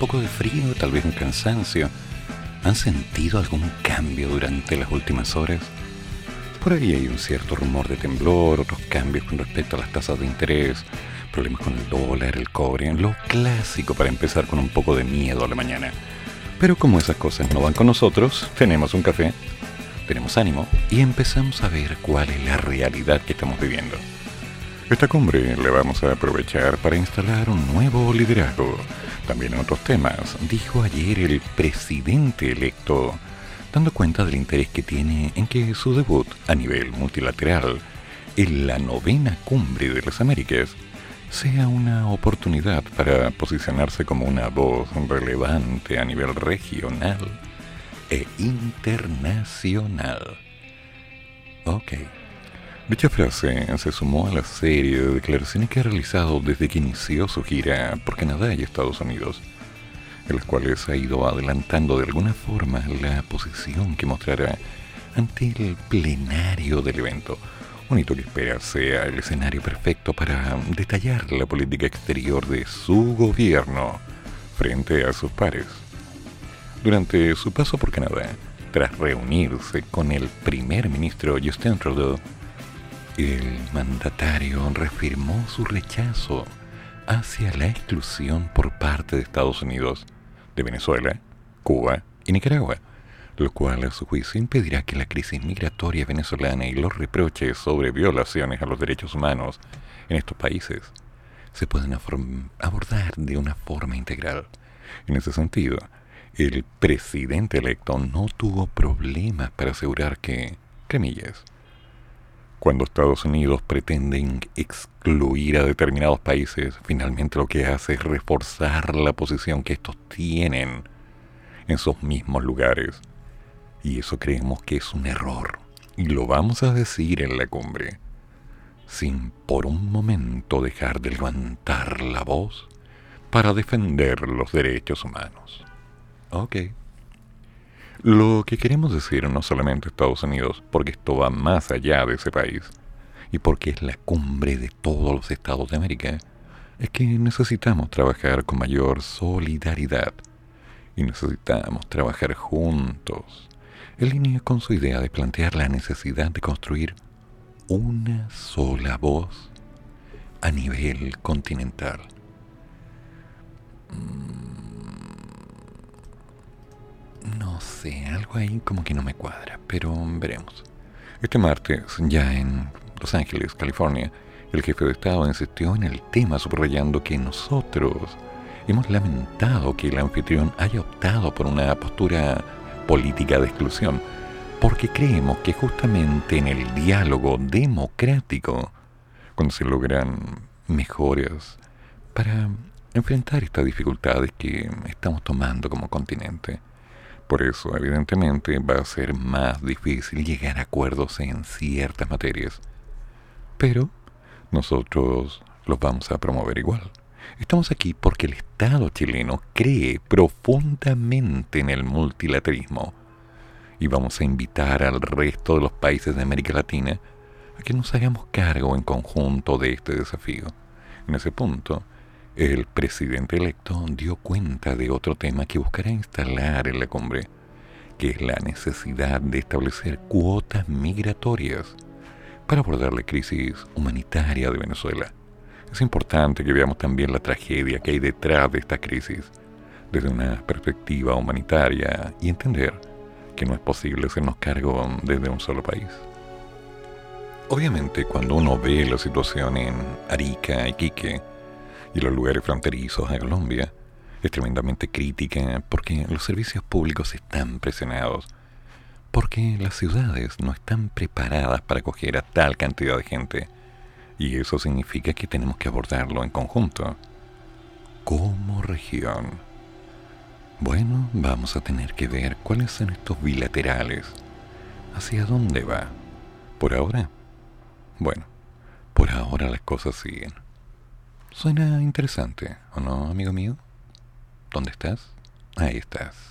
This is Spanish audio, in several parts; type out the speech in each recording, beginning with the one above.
Poco de frío, tal vez un cansancio. ¿Han sentido algún cambio durante las últimas horas? Por ahí hay un cierto rumor de temblor, otros cambios con respecto a las tasas de interés, problemas con el dólar, el cobre, lo clásico para empezar con un poco de miedo a la mañana. Pero como esas cosas no van con nosotros, tenemos un café, tenemos ánimo y empezamos a ver cuál es la realidad que estamos viviendo. Esta cumbre la vamos a aprovechar para instalar un nuevo liderazgo. También en otros temas, dijo ayer el presidente electo, dando cuenta del interés que tiene en que su debut a nivel multilateral en la novena cumbre de las Américas sea una oportunidad para posicionarse como una voz relevante a nivel regional e internacional. Ok. Dicha frase se sumó a la serie de declaraciones que ha realizado desde que inició su gira por Canadá y Estados Unidos, en las cuales ha ido adelantando de alguna forma la posición que mostrará ante el plenario del evento un hito que espera sea el escenario perfecto para detallar la política exterior de su gobierno frente a sus pares. Durante su paso por Canadá, tras reunirse con el primer ministro Justin Trudeau, el mandatario reafirmó su rechazo hacia la exclusión por parte de Estados Unidos de Venezuela, Cuba y Nicaragua lo cual a su juicio impedirá que la crisis migratoria venezolana y los reproches sobre violaciones a los derechos humanos en estos países se puedan abordar de una forma integral. En ese sentido, el presidente electo no tuvo problemas para asegurar que, cremillas, cuando Estados Unidos pretenden excluir a determinados países, finalmente lo que hace es reforzar la posición que estos tienen en sus mismos lugares y eso creemos que es un error. Y lo vamos a decir en la cumbre, sin por un momento dejar de levantar la voz para defender los derechos humanos. Ok. Lo que queremos decir no solamente Estados Unidos, porque esto va más allá de ese país, y porque es la cumbre de todos los estados de América, es que necesitamos trabajar con mayor solidaridad y necesitamos trabajar juntos en línea con su idea de plantear la necesidad de construir una sola voz a nivel continental. No sé, algo ahí como que no me cuadra, pero veremos. Este martes, ya en Los Ángeles, California, el jefe de Estado insistió en el tema subrayando que nosotros hemos lamentado que el anfitrión haya optado por una postura política de exclusión, porque creemos que justamente en el diálogo democrático, cuando se logran mejoras para enfrentar estas dificultades que estamos tomando como continente. Por eso, evidentemente, va a ser más difícil llegar a acuerdos en ciertas materias. Pero nosotros los vamos a promover igual. Estamos aquí porque el Estado chileno cree profundamente en el multilateralismo y vamos a invitar al resto de los países de América Latina a que nos hagamos cargo en conjunto de este desafío. En ese punto, el presidente electo dio cuenta de otro tema que buscará instalar en la cumbre, que es la necesidad de establecer cuotas migratorias para abordar la crisis humanitaria de Venezuela es importante que veamos también la tragedia que hay detrás de esta crisis desde una perspectiva humanitaria y entender que no es posible hacernos cargo desde un solo país. Obviamente, cuando uno ve la situación en Arica, Iquique y los lugares fronterizos a Colombia, es tremendamente crítica porque los servicios públicos están presionados, porque las ciudades no están preparadas para acoger a tal cantidad de gente y eso significa que tenemos que abordarlo en conjunto, como región. Bueno, vamos a tener que ver cuáles son estos bilaterales. ¿Hacia dónde va? ¿Por ahora? Bueno, por ahora las cosas siguen. Suena interesante, ¿o no, amigo mío? ¿Dónde estás? Ahí estás.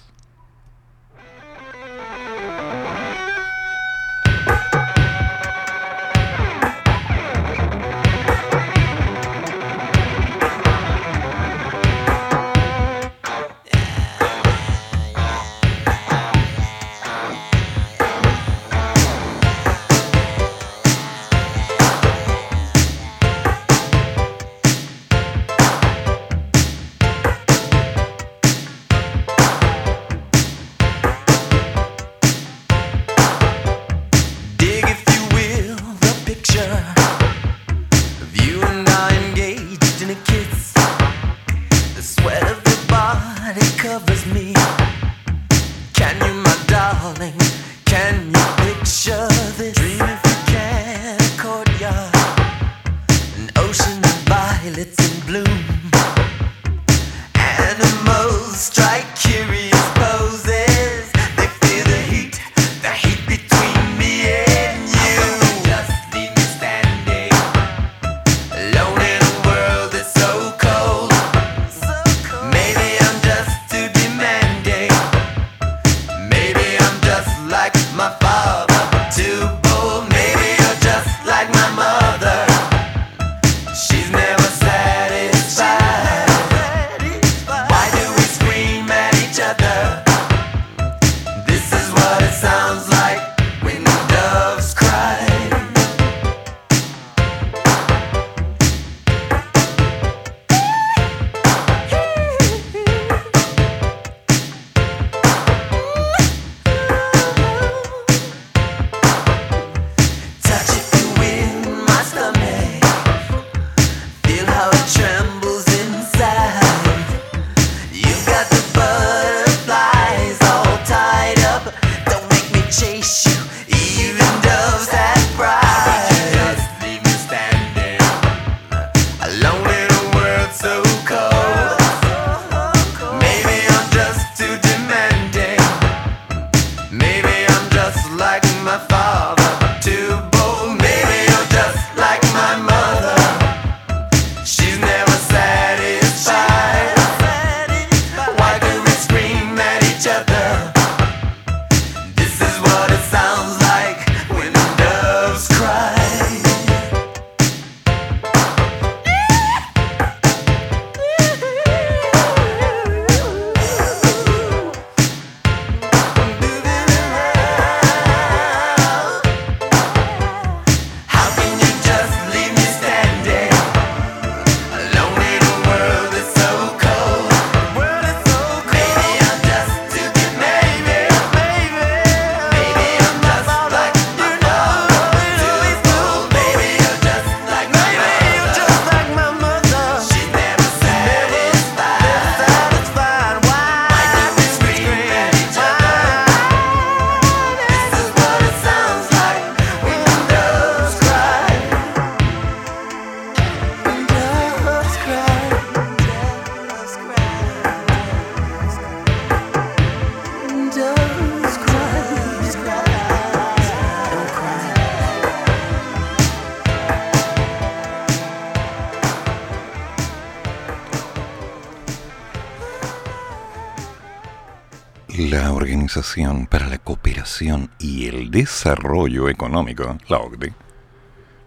Para la Cooperación y el Desarrollo Económico, la OCDE,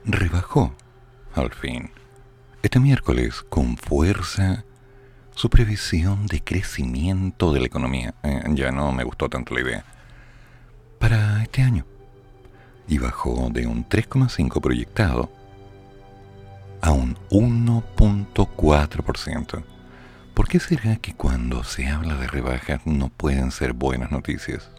rebajó, al fin, este miércoles con fuerza su previsión de crecimiento de la economía. Eh, ya no me gustó tanto la idea. Para este año. Y bajó de un 3,5 proyectado a un 1.4%. ¿Por qué será que cuando se habla de rebajas no pueden ser buenas noticias?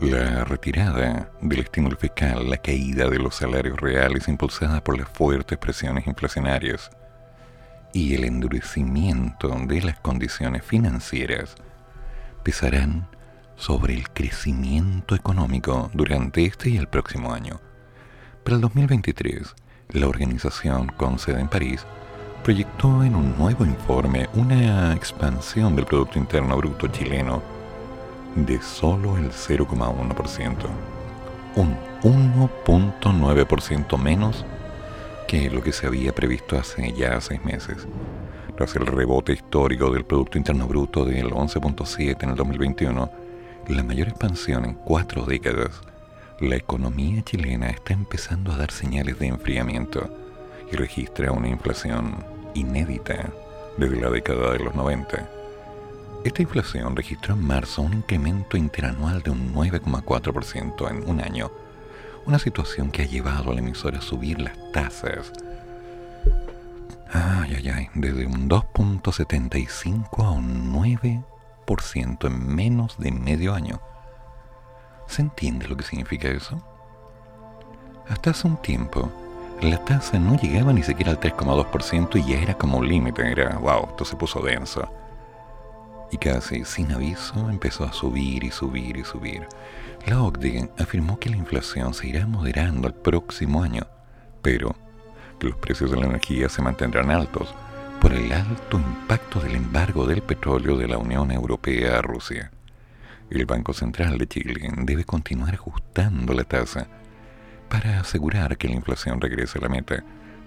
La retirada del estímulo fiscal, la caída de los salarios reales impulsada por las fuertes presiones inflacionarias y el endurecimiento de las condiciones financieras pesarán sobre el crecimiento económico durante este y el próximo año. Para el 2023, la organización con sede en París proyectó en un nuevo informe una expansión del Producto Interno Bruto chileno de solo el 0,1%, un 1.9% menos que lo que se había previsto hace ya seis meses. Tras el rebote histórico del Producto Interno Bruto del 11.7 en el 2021, la mayor expansión en cuatro décadas, la economía chilena está empezando a dar señales de enfriamiento y registra una inflación inédita desde la década de los 90. Esta inflación registró en marzo un incremento interanual de un 9,4% en un año, una situación que ha llevado a la emisora a subir las tasas. Ay, ay, ay, desde un 2.75 a un 9% en menos de medio año. ¿Se entiende lo que significa eso? Hasta hace un tiempo, la tasa no llegaba ni siquiera al 3,2% y ya era como un límite, era, wow, esto se puso denso. Y casi sin aviso empezó a subir y subir y subir. La OCDE afirmó que la inflación se irá moderando el próximo año, pero que los precios de la energía se mantendrán altos por el alto impacto del embargo del petróleo de la Unión Europea a Rusia. El Banco Central de Chile debe continuar ajustando la tasa para asegurar que la inflación regrese a la meta,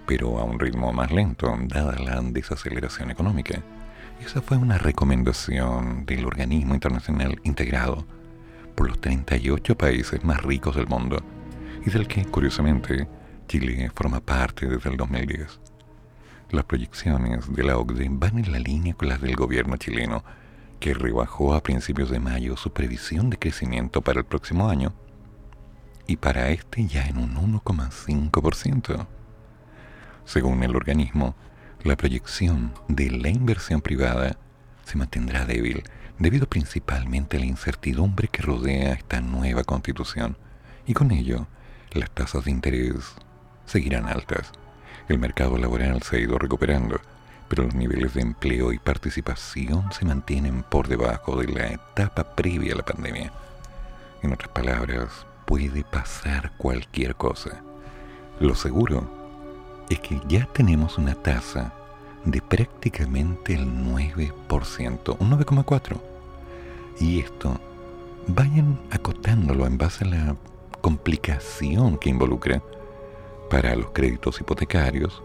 pero a un ritmo más lento, dada la desaceleración económica. Esa fue una recomendación del organismo internacional integrado por los 38 países más ricos del mundo y del que, curiosamente, Chile forma parte desde el 2010. Las proyecciones de la OCDE van en la línea con las del gobierno chileno, que rebajó a principios de mayo su previsión de crecimiento para el próximo año y para este ya en un 1,5%. Según el organismo, la proyección de la inversión privada se mantendrá débil debido principalmente a la incertidumbre que rodea esta nueva constitución y con ello las tasas de interés seguirán altas. El mercado laboral se ha ido recuperando, pero los niveles de empleo y participación se mantienen por debajo de la etapa previa a la pandemia. En otras palabras, puede pasar cualquier cosa. Lo seguro es que ya tenemos una tasa de prácticamente el 9%, un 9,4%. Y esto, vayan acotándolo en base a la complicación que involucra para los créditos hipotecarios,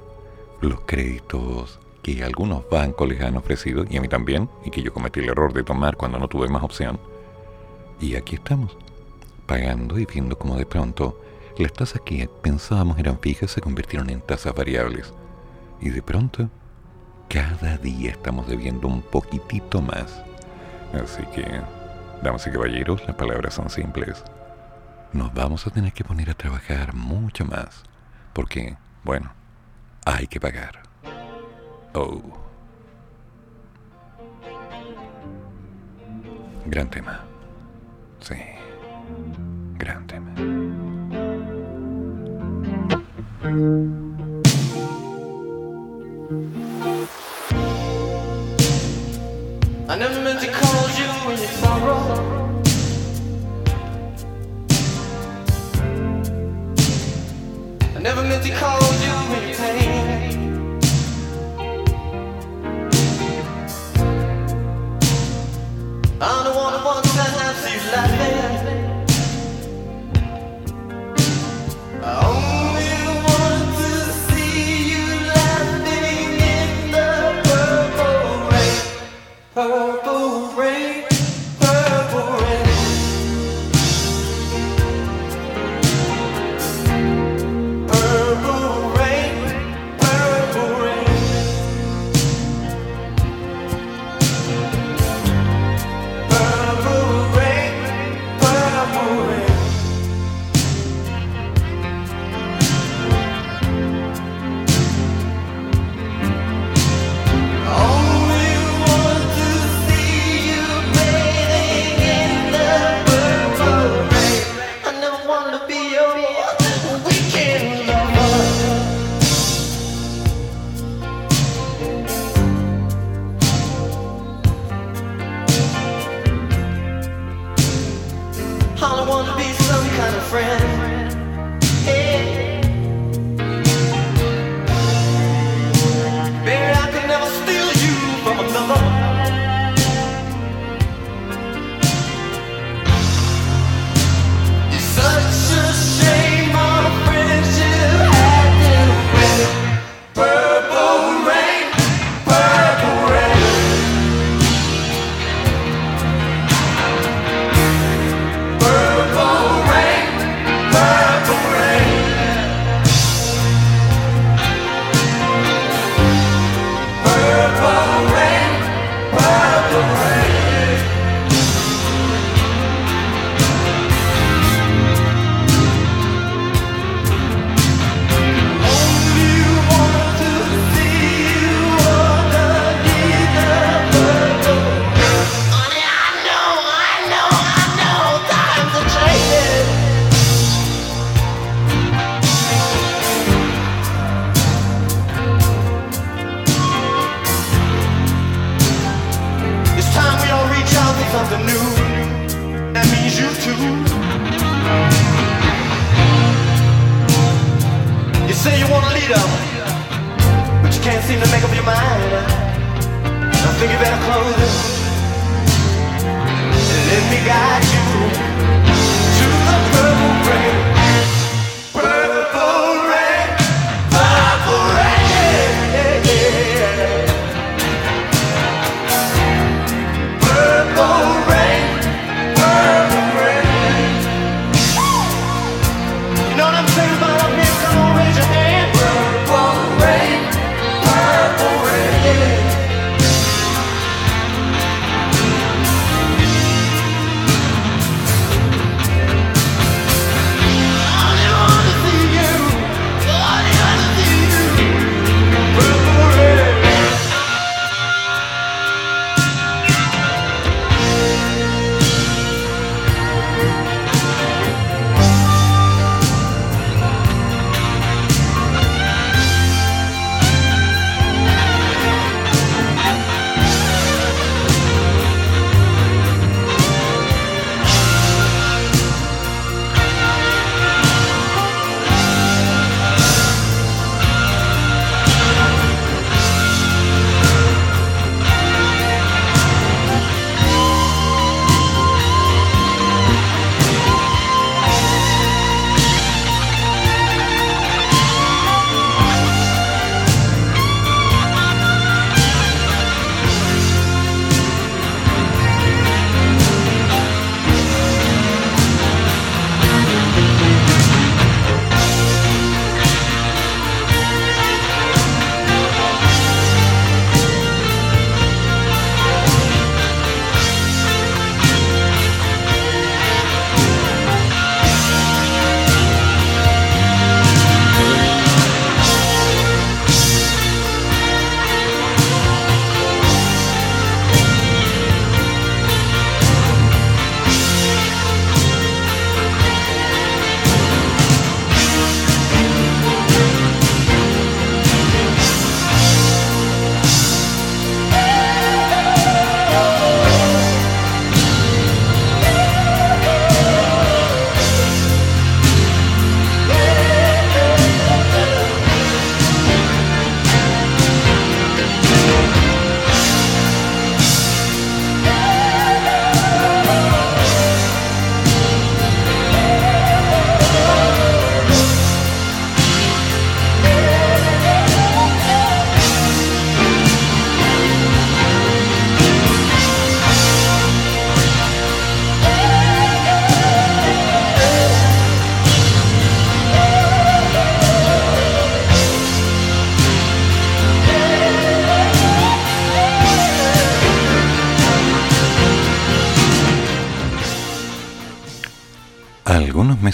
los créditos que algunos bancos les han ofrecido, y a mí también, y que yo cometí el error de tomar cuando no tuve más opción. Y aquí estamos pagando y viendo como de pronto las tasas que pensábamos eran fijas se convirtieron en tasas variables. Y de pronto, cada día estamos debiendo un poquitito más. Así que, damas y caballeros, las palabras son simples. Nos vamos a tener que poner a trabajar mucho más. Porque, bueno, hay que pagar. Oh. Gran tema. Sí. Gran tema. I never meant to call you in your sorrow. I never meant to call you in your pain. I'm the one who wants to see you laughing.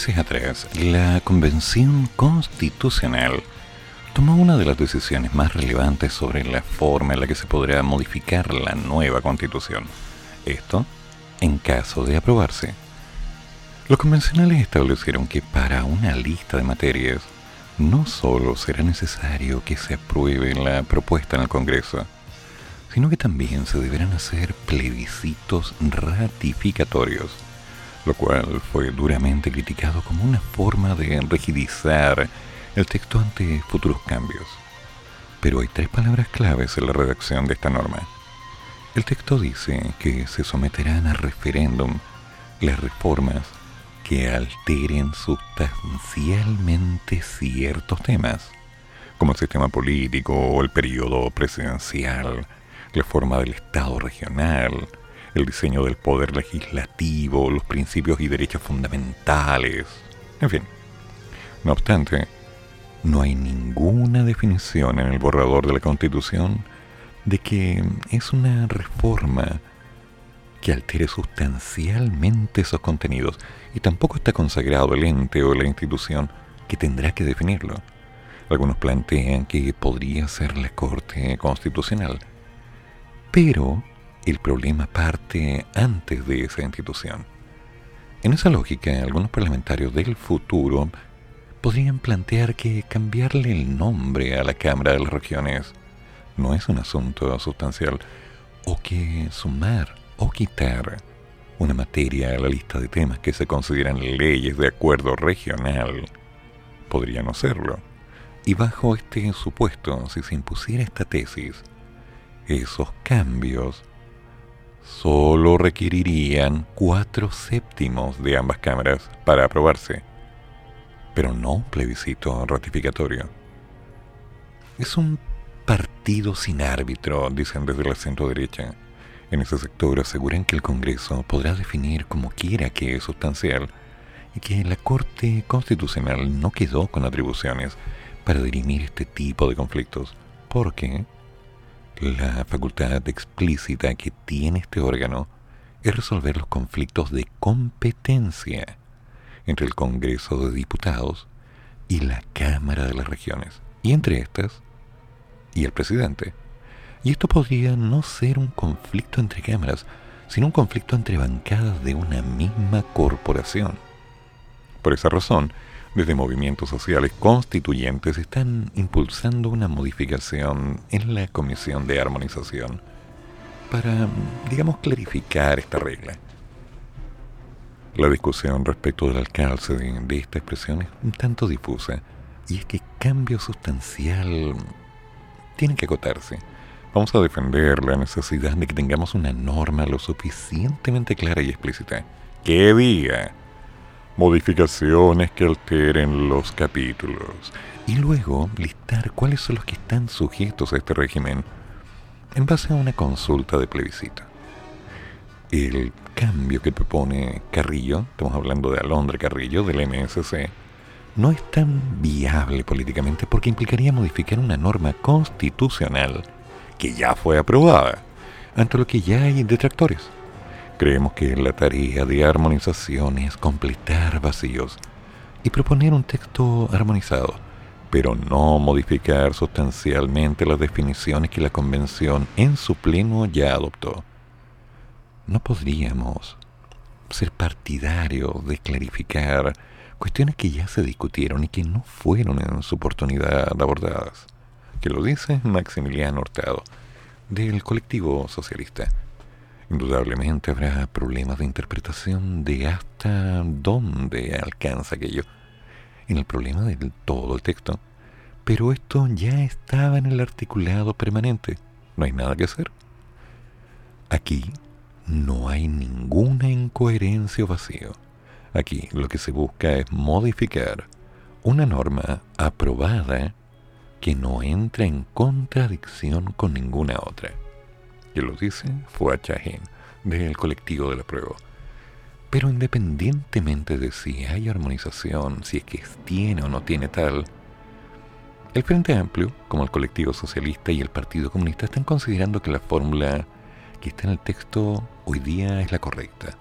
Meses atrás, la Convención Constitucional tomó una de las decisiones más relevantes sobre la forma en la que se podrá modificar la nueva Constitución. Esto, en caso de aprobarse. Los convencionales establecieron que para una lista de materias, no solo será necesario que se apruebe la propuesta en el Congreso, sino que también se deberán hacer plebiscitos ratificatorios lo cual fue duramente criticado como una forma de rigidizar el texto ante futuros cambios. Pero hay tres palabras claves en la redacción de esta norma. El texto dice que se someterán a referéndum las reformas que alteren sustancialmente ciertos temas, como el sistema político o el periodo presidencial, la forma del Estado regional, el diseño del poder legislativo, los principios y derechos fundamentales, en fin. No obstante, no hay ninguna definición en el borrador de la Constitución de que es una reforma que altere sustancialmente esos contenidos y tampoco está consagrado el ente o la institución que tendrá que definirlo. Algunos plantean que podría ser la Corte Constitucional, pero el problema parte antes de esa institución. En esa lógica, algunos parlamentarios del futuro podrían plantear que cambiarle el nombre a la Cámara de las Regiones no es un asunto sustancial, o que sumar o quitar una materia a la lista de temas que se consideran leyes de acuerdo regional, podría no serlo. Y bajo este supuesto, si se impusiera esta tesis, esos cambios solo requerirían cuatro séptimos de ambas cámaras para aprobarse, pero no un plebiscito ratificatorio. Es un partido sin árbitro, dicen desde la centro derecha. En ese sector aseguran que el Congreso podrá definir como quiera que es sustancial y que la Corte Constitucional no quedó con atribuciones para dirimir este tipo de conflictos, porque la facultad explícita que tiene este órgano es resolver los conflictos de competencia entre el Congreso de Diputados y la Cámara de las Regiones, y entre estas, y el presidente. Y esto podría no ser un conflicto entre cámaras, sino un conflicto entre bancadas de una misma corporación. Por esa razón, desde movimientos sociales constituyentes están impulsando una modificación en la Comisión de Armonización para, digamos, clarificar esta regla. La discusión respecto del alcance de, esta expresión es un tanto difusa, y es que cambio sustancial tiene que acotarse. Vamos a defender la necesidad de que tengamos una norma lo suficientemente clara y explícita que diga modificaciones que alteren los capítulos y luego listar cuáles son los que están sujetos a este régimen en base a una consulta de plebiscito. El cambio que propone Carrillo, estamos hablando de Alondra Carrillo del MSC, no es tan viable políticamente porque implicaría modificar una norma constitucional que ya fue aprobada, ante lo que ya hay detractores. Creemos que la tarea de armonización es completar vacíos y proponer un texto armonizado, pero no modificar sustancialmente las definiciones que la Convención en su pleno ya adoptó. No podríamos ser partidarios de clarificar cuestiones que ya se discutieron y que no fueron en su oportunidad abordadas, que lo dice Maximiliano Hurtado, del colectivo socialista. Indudablemente habrá problemas de interpretación de hasta dónde alcanza aquello en el problema del todo el texto. Pero esto ya estaba en el articulado permanente. No hay nada que hacer. Aquí no hay ninguna incoherencia o vacío. Aquí lo que se busca es modificar una norma aprobada que no entra en contradicción con ninguna otra que lo dice fue Chajín, del colectivo de la prueba. Pero independientemente de si hay armonización, si es que tiene o no tiene tal, el Frente Amplio, como el colectivo socialista y el Partido Comunista, están considerando que la fórmula que está en el texto hoy día es la correcta.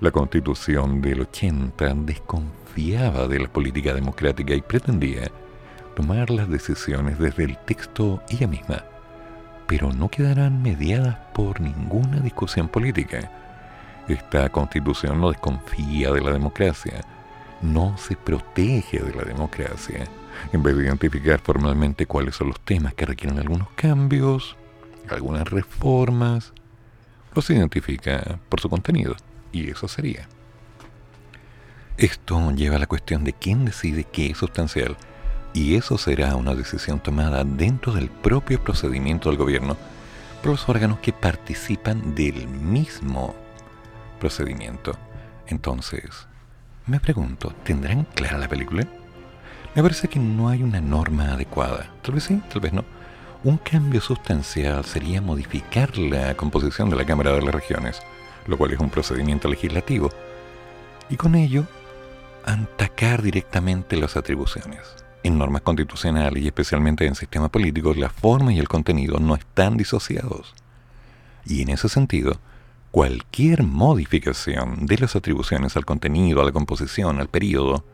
La constitución del 80 desconfiaba de la política democrática y pretendía tomar las decisiones desde el texto ella misma pero no quedarán mediadas por ninguna discusión política. Esta constitución no desconfía de la democracia, no se protege de la democracia. En vez de identificar formalmente cuáles son los temas que requieren algunos cambios, algunas reformas, los identifica por su contenido, y eso sería. Esto lleva a la cuestión de quién decide qué es sustancial y eso será una decisión tomada dentro del propio procedimiento del gobierno por los órganos que participan del mismo procedimiento. Entonces, me pregunto, ¿tendrán clara la película? Me parece que no hay una norma adecuada. Tal vez sí, tal vez no. Un cambio sustancial sería modificar la composición de la Cámara de las Regiones, lo cual es un procedimiento legislativo, y con ello atacar directamente las atribuciones en normas constitucionales y especialmente en sistemas políticos, la forma y el contenido no están disociados. Y en ese sentido, cualquier modificación de las atribuciones al contenido, a la composición, al periodo,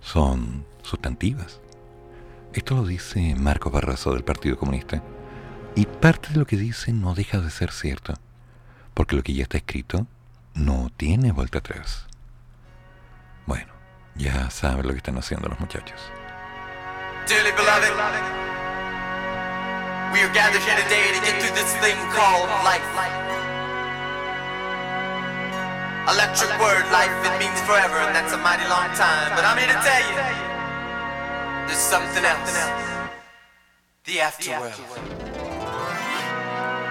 son sustantivas. Esto lo dice Marco Barrazo del Partido Comunista. Y parte de lo que dice no deja de ser cierto, porque lo que ya está escrito no tiene vuelta atrás. Bueno, ya saben lo que están haciendo los muchachos. Dearly beloved, we are gathered here today to get through this thing called life. Electric word, life, it means forever, and that's a mighty long time. But I'm here to tell you, there's something else. The afterworld.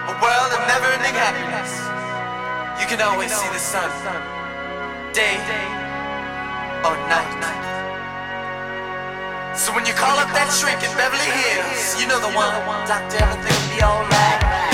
A world of never-ending happiness. You can always see the sun, day or night. So when you call up that shrink in Beverly Hills, you know the one. Doctor, everything will be alright.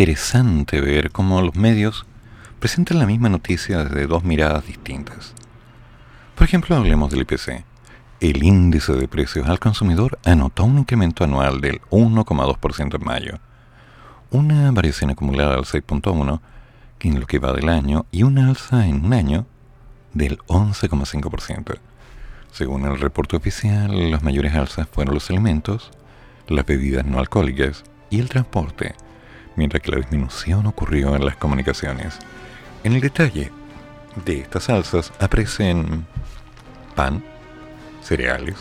Interesante ver cómo los medios presentan la misma noticia desde dos miradas distintas. Por ejemplo, hablemos del IPC. El índice de precios al consumidor anotó un incremento anual del 1,2% en mayo, una variación acumulada del 6,1% en lo que va del año y una alza en un año del 11,5%. Según el reporte oficial, las mayores alzas fueron los alimentos, las bebidas no alcohólicas y el transporte, mientras que la disminución ocurrió en las comunicaciones. En el detalle, de estas salsas aparecen pan, cereales,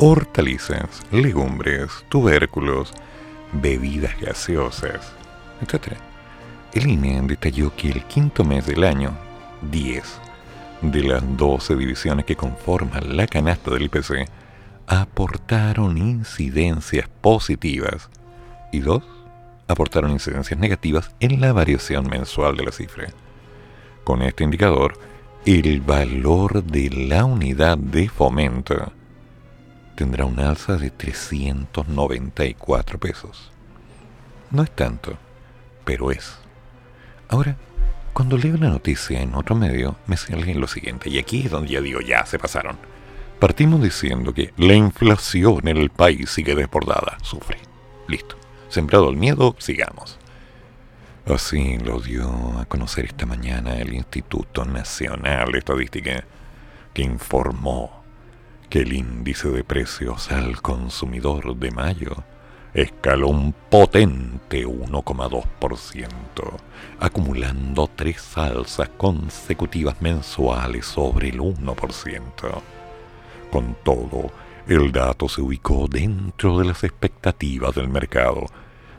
hortalizas, legumbres, tubérculos, bebidas gaseosas, etc. El INE detalló que el quinto mes del año, 10 de las 12 divisiones que conforman la canasta del IPC aportaron incidencias positivas y dos aportaron incidencias negativas en la variación mensual de la cifra. Con este indicador, el valor de la unidad de fomento tendrá un alza de 394 pesos. No es tanto, pero es. Ahora, cuando leo la noticia en otro medio, me sale lo siguiente, y aquí es donde ya digo, ya se pasaron. Partimos diciendo que la inflación en el país sigue desbordada, sufre. Listo. Sembrado el miedo, sigamos. Así lo dio a conocer esta mañana el Instituto Nacional de Estadística, que informó que el índice de precios al consumidor de mayo escaló un potente 1,2%, acumulando tres alzas consecutivas mensuales sobre el 1%. Con todo, el dato se ubicó dentro de las expectativas del mercado,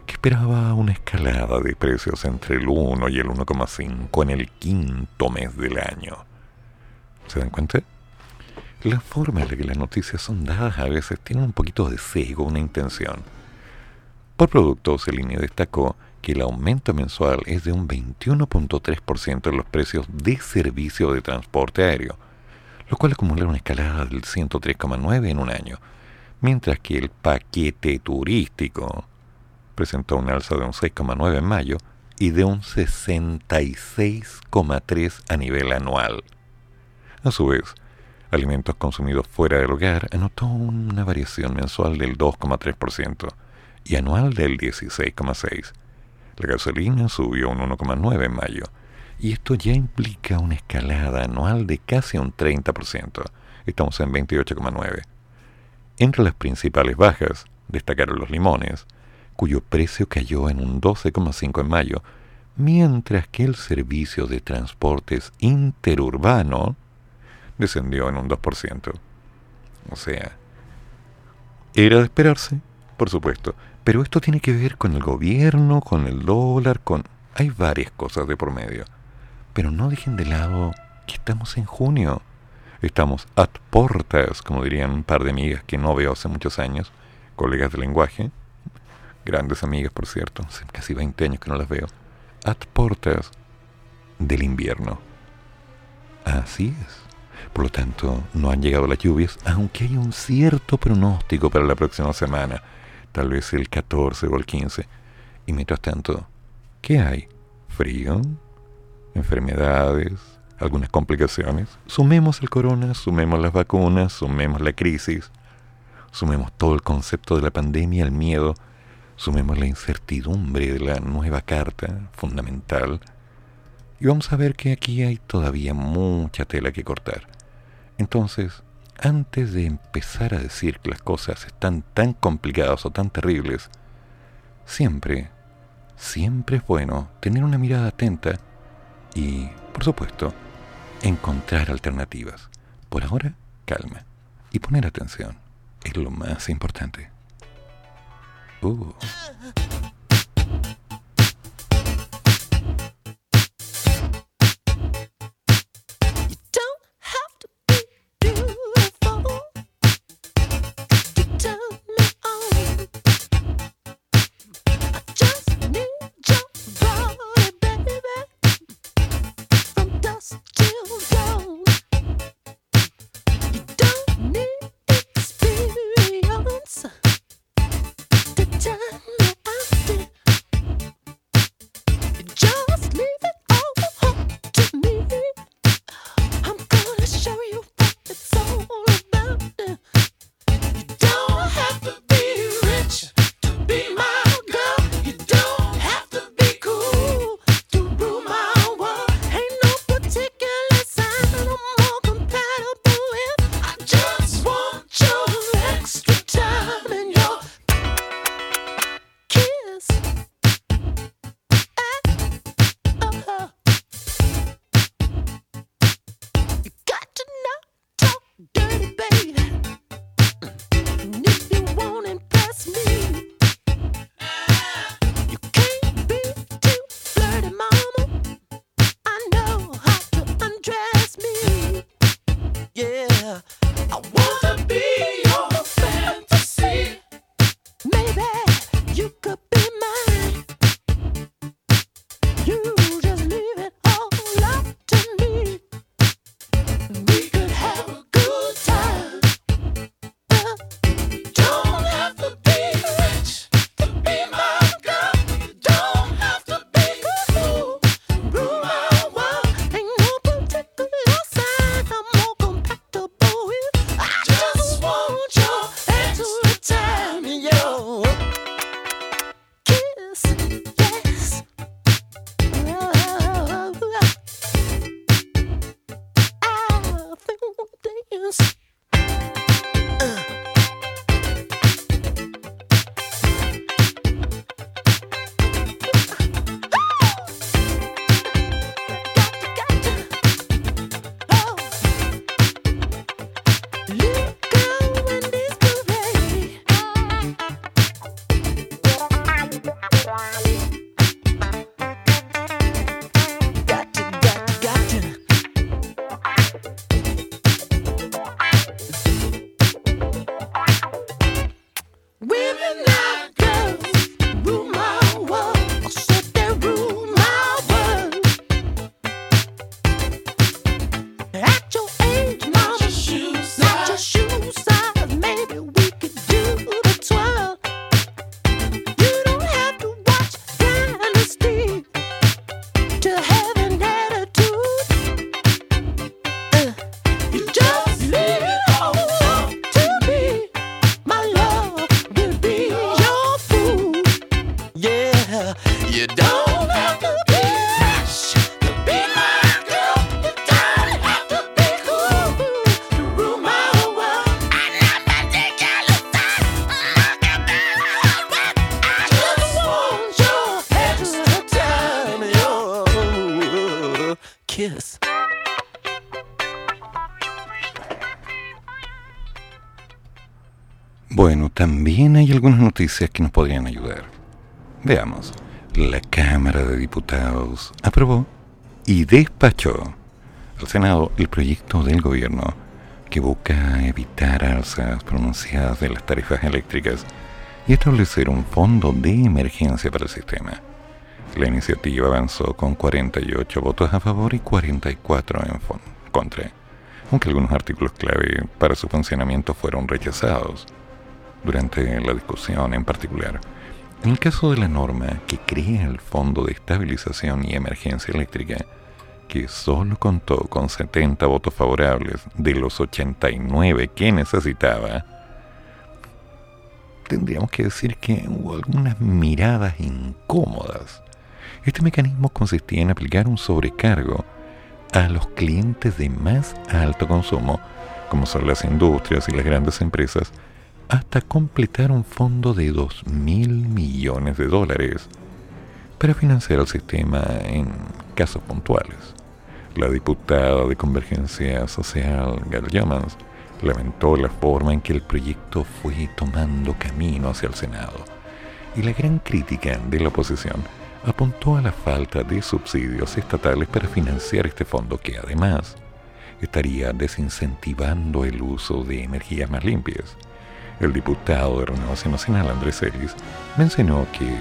que esperaba una escalada de precios entre el 1 y el 1,5 en el quinto mes del año. ¿Se dan cuenta? La forma en la que las noticias son dadas a veces tienen un poquito de sesgo, una intención. Por productos, el INE destacó que el aumento mensual es de un 21.3% en los precios de servicio de transporte aéreo, lo cual acumula una escalada del 103,9 en un año, mientras que el paquete turístico presentó un alza de un 6,9 en mayo y de un 66,3 a nivel anual. A su vez, alimentos consumidos fuera del hogar anotó una variación mensual del 2,3% y anual del 16,6%. La gasolina subió un 1,9% en mayo, y esto ya implica una escalada anual de casi un 30%. Estamos en 28,9%. Entre las principales bajas destacaron los limones, cuyo precio cayó en un 12,5 en mayo, mientras que el servicio de transportes interurbano descendió en un 2%. O sea, era de esperarse, por supuesto, pero esto tiene que ver con el gobierno, con el dólar, con... Hay varias cosas de por medio. Pero no dejen de lado que estamos en junio. Estamos at portas, como dirían un par de amigas que no veo hace muchos años, colegas de lenguaje, grandes amigas por cierto, hace casi 20 años que no las veo, at portas del invierno. Así es. Por lo tanto, no han llegado las lluvias, aunque hay un cierto pronóstico para la próxima semana, tal vez el 14 o el 15. Y mientras tanto, ¿qué hay? ¿Frío? ¿Enfermedades? ¿Algunas complicaciones? Sumemos el corona, sumemos las vacunas, sumemos la crisis, sumemos todo el concepto de la pandemia, el miedo, sumemos la incertidumbre de la nueva carta fundamental, y vamos a ver que aquí hay todavía mucha tela que cortar. Entonces, antes de empezar a decir que las cosas están tan complicadas o tan terribles, siempre, siempre es bueno tener una mirada atenta y, por supuesto, encontrar alternativas. Por ahora, calma y poner atención es lo más importante. Uh. Veamos. La Cámara de Diputados aprobó y despachó al Senado el proyecto del gobierno que busca evitar alzas pronunciadas de las tarifas eléctricas y establecer un fondo de emergencia para el sistema. La iniciativa avanzó con 48 votos a favor y 44 en contra, aunque algunos artículos clave para su funcionamiento fueron rechazados durante la discusión en particular. En el caso de la norma que crea el Fondo de Estabilización y Emergencia Eléctrica, que solo contó con 70 votos favorables de los 89 que necesitaba, tendríamos que decir que hubo algunas miradas incómodas. Este mecanismo consistía en aplicar un sobrecargo a los clientes de más alto consumo, como son las industrias y las grandes empresas, hasta completar un fondo de 2 mil millones de dólares para financiar el sistema en casos puntuales. La diputada de Convergencia Social, Gal Yamans, lamentó la forma en que el proyecto fue tomando camino hacia el Senado y la gran crítica de la oposición apuntó a la falta de subsidios estatales para financiar este fondo que además estaría desincentivando el uso de energías más limpias el diputado de Renovación Nacional, Andrés Ellis, mencionó que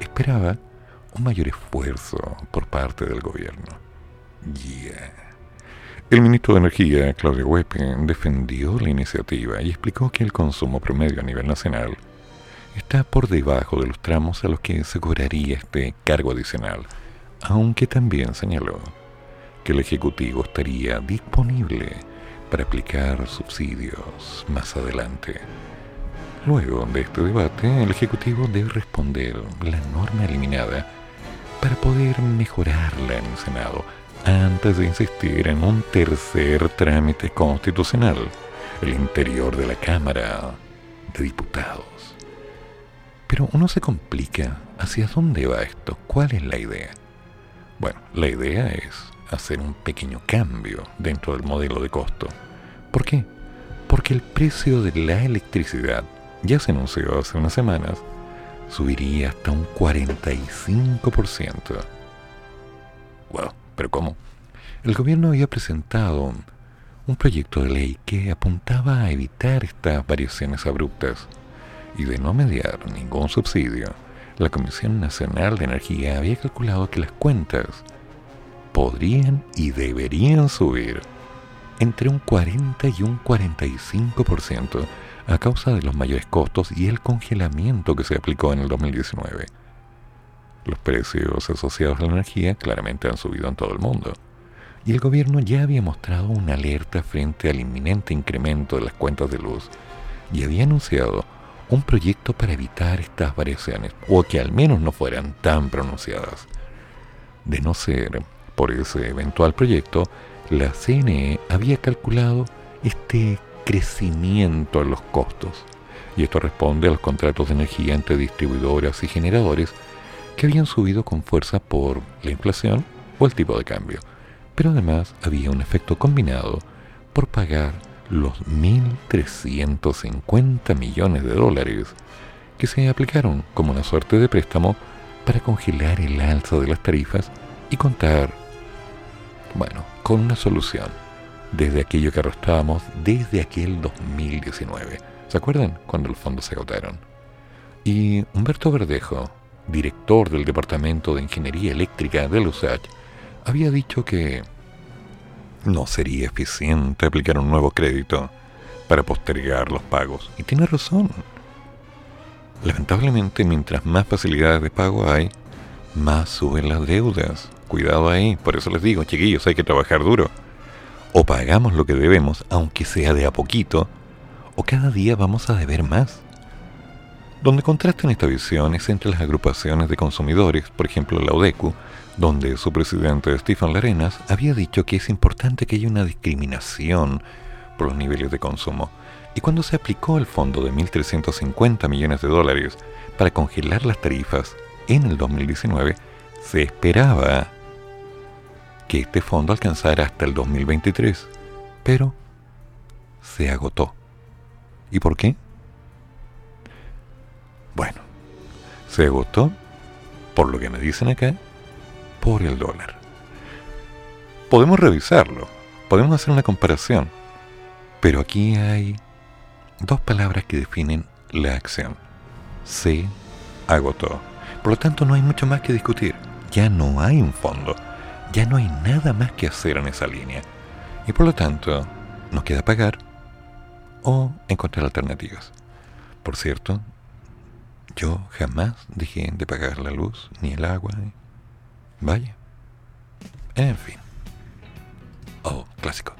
esperaba un mayor esfuerzo por parte del gobierno. Yeah. El ministro de Energía, Claudio Huepe, defendió la iniciativa y explicó que el consumo promedio a nivel nacional está por debajo de los tramos a los que se cobraría este cargo adicional, aunque también señaló que el Ejecutivo estaría disponible para aplicar subsidios más adelante. Luego de este debate, el Ejecutivo debe responder la norma eliminada para poder mejorarla en el Senado antes de insistir en un tercer trámite constitucional, el interior de la Cámara de Diputados. Pero uno se complica, ¿hacia dónde va esto? ¿Cuál es la idea? Bueno, la idea es hacer un pequeño cambio dentro del modelo de costo. ¿Por qué? Porque el precio de la electricidad ya se anunció hace unas semanas, subiría hasta un 45%. Wow, pero ¿cómo? El gobierno había presentado un proyecto de ley que apuntaba a evitar estas variaciones abruptas y de no mediar ningún subsidio. La Comisión Nacional de Energía había calculado que las cuentas podrían y deberían subir entre un 40 y un 45% a causa de los mayores costos y el congelamiento que se aplicó en el 2019. Los precios asociados a la energía claramente han subido en todo el mundo, y el gobierno ya había mostrado una alerta frente al inminente incremento de las cuentas de luz y había anunciado un proyecto para evitar estas variaciones, o que al menos no fueran tan pronunciadas. De no ser por ese eventual proyecto, la CNE había calculado este crecimiento en los costos. Y esto responde a los contratos de energía entre distribuidoras y generadores que habían subido con fuerza por la inflación o el tipo de cambio. Pero además había un efecto combinado por pagar los 1.350 millones de dólares que se aplicaron como una suerte de préstamo para congelar el alza de las tarifas y contar, bueno, con una solución desde aquello que arrastrábamos desde aquel 2019. ¿Se acuerdan cuando los fondos se agotaron? Y Humberto Verdejo, director del Departamento de Ingeniería Eléctrica de USACH, había dicho que no sería eficiente aplicar un nuevo crédito para postergar los pagos. Y tiene razón. Lamentablemente, mientras más facilidades de pago hay, más suben las deudas Cuidado ahí, por eso les digo, chiquillos, hay que trabajar duro. O pagamos lo que debemos, aunque sea de a poquito, o cada día vamos a deber más. Donde contrastan esta visión es entre las agrupaciones de consumidores, por ejemplo la UDECU, donde su presidente Stephen Larenas había dicho que es importante que haya una discriminación por los niveles de consumo. Y cuando se aplicó el fondo de 1.350 millones de dólares para congelar las tarifas en el 2019, se esperaba que este fondo alcanzara hasta el 2023, pero se agotó. ¿Y por qué? Bueno, se agotó, por lo que me dicen acá, por el dólar. Podemos revisarlo, podemos hacer una comparación, pero aquí hay dos palabras que definen la acción. Se agotó. Por lo tanto, no hay mucho más que discutir. Ya no hay un fondo. Ya no hay nada más que hacer en esa línea. Y por lo tanto, nos queda pagar o encontrar alternativas. Por cierto, yo jamás dejé de pagar la luz ni el agua. Vaya. En fin. Oh, clásico.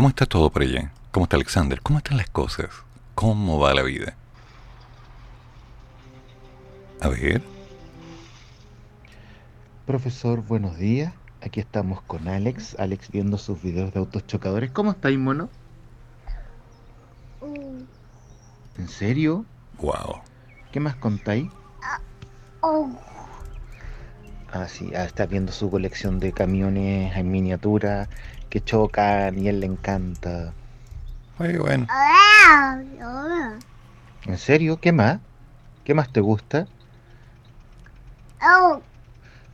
¿Cómo está todo por allá? ¿Cómo está Alexander? ¿Cómo están las cosas? ¿Cómo va la vida? A ver. Profesor, buenos días. Aquí estamos con Alex. Alex viendo sus videos de autos chocadores. ¿Cómo estáis, mono? ¿En serio? Wow. ¿Qué más contáis? Ah, sí, ah, está viendo su colección de camiones en miniatura que chocan y a él le encanta. Muy bueno. ¿En serio? ¿Qué más? ¿Qué más te gusta?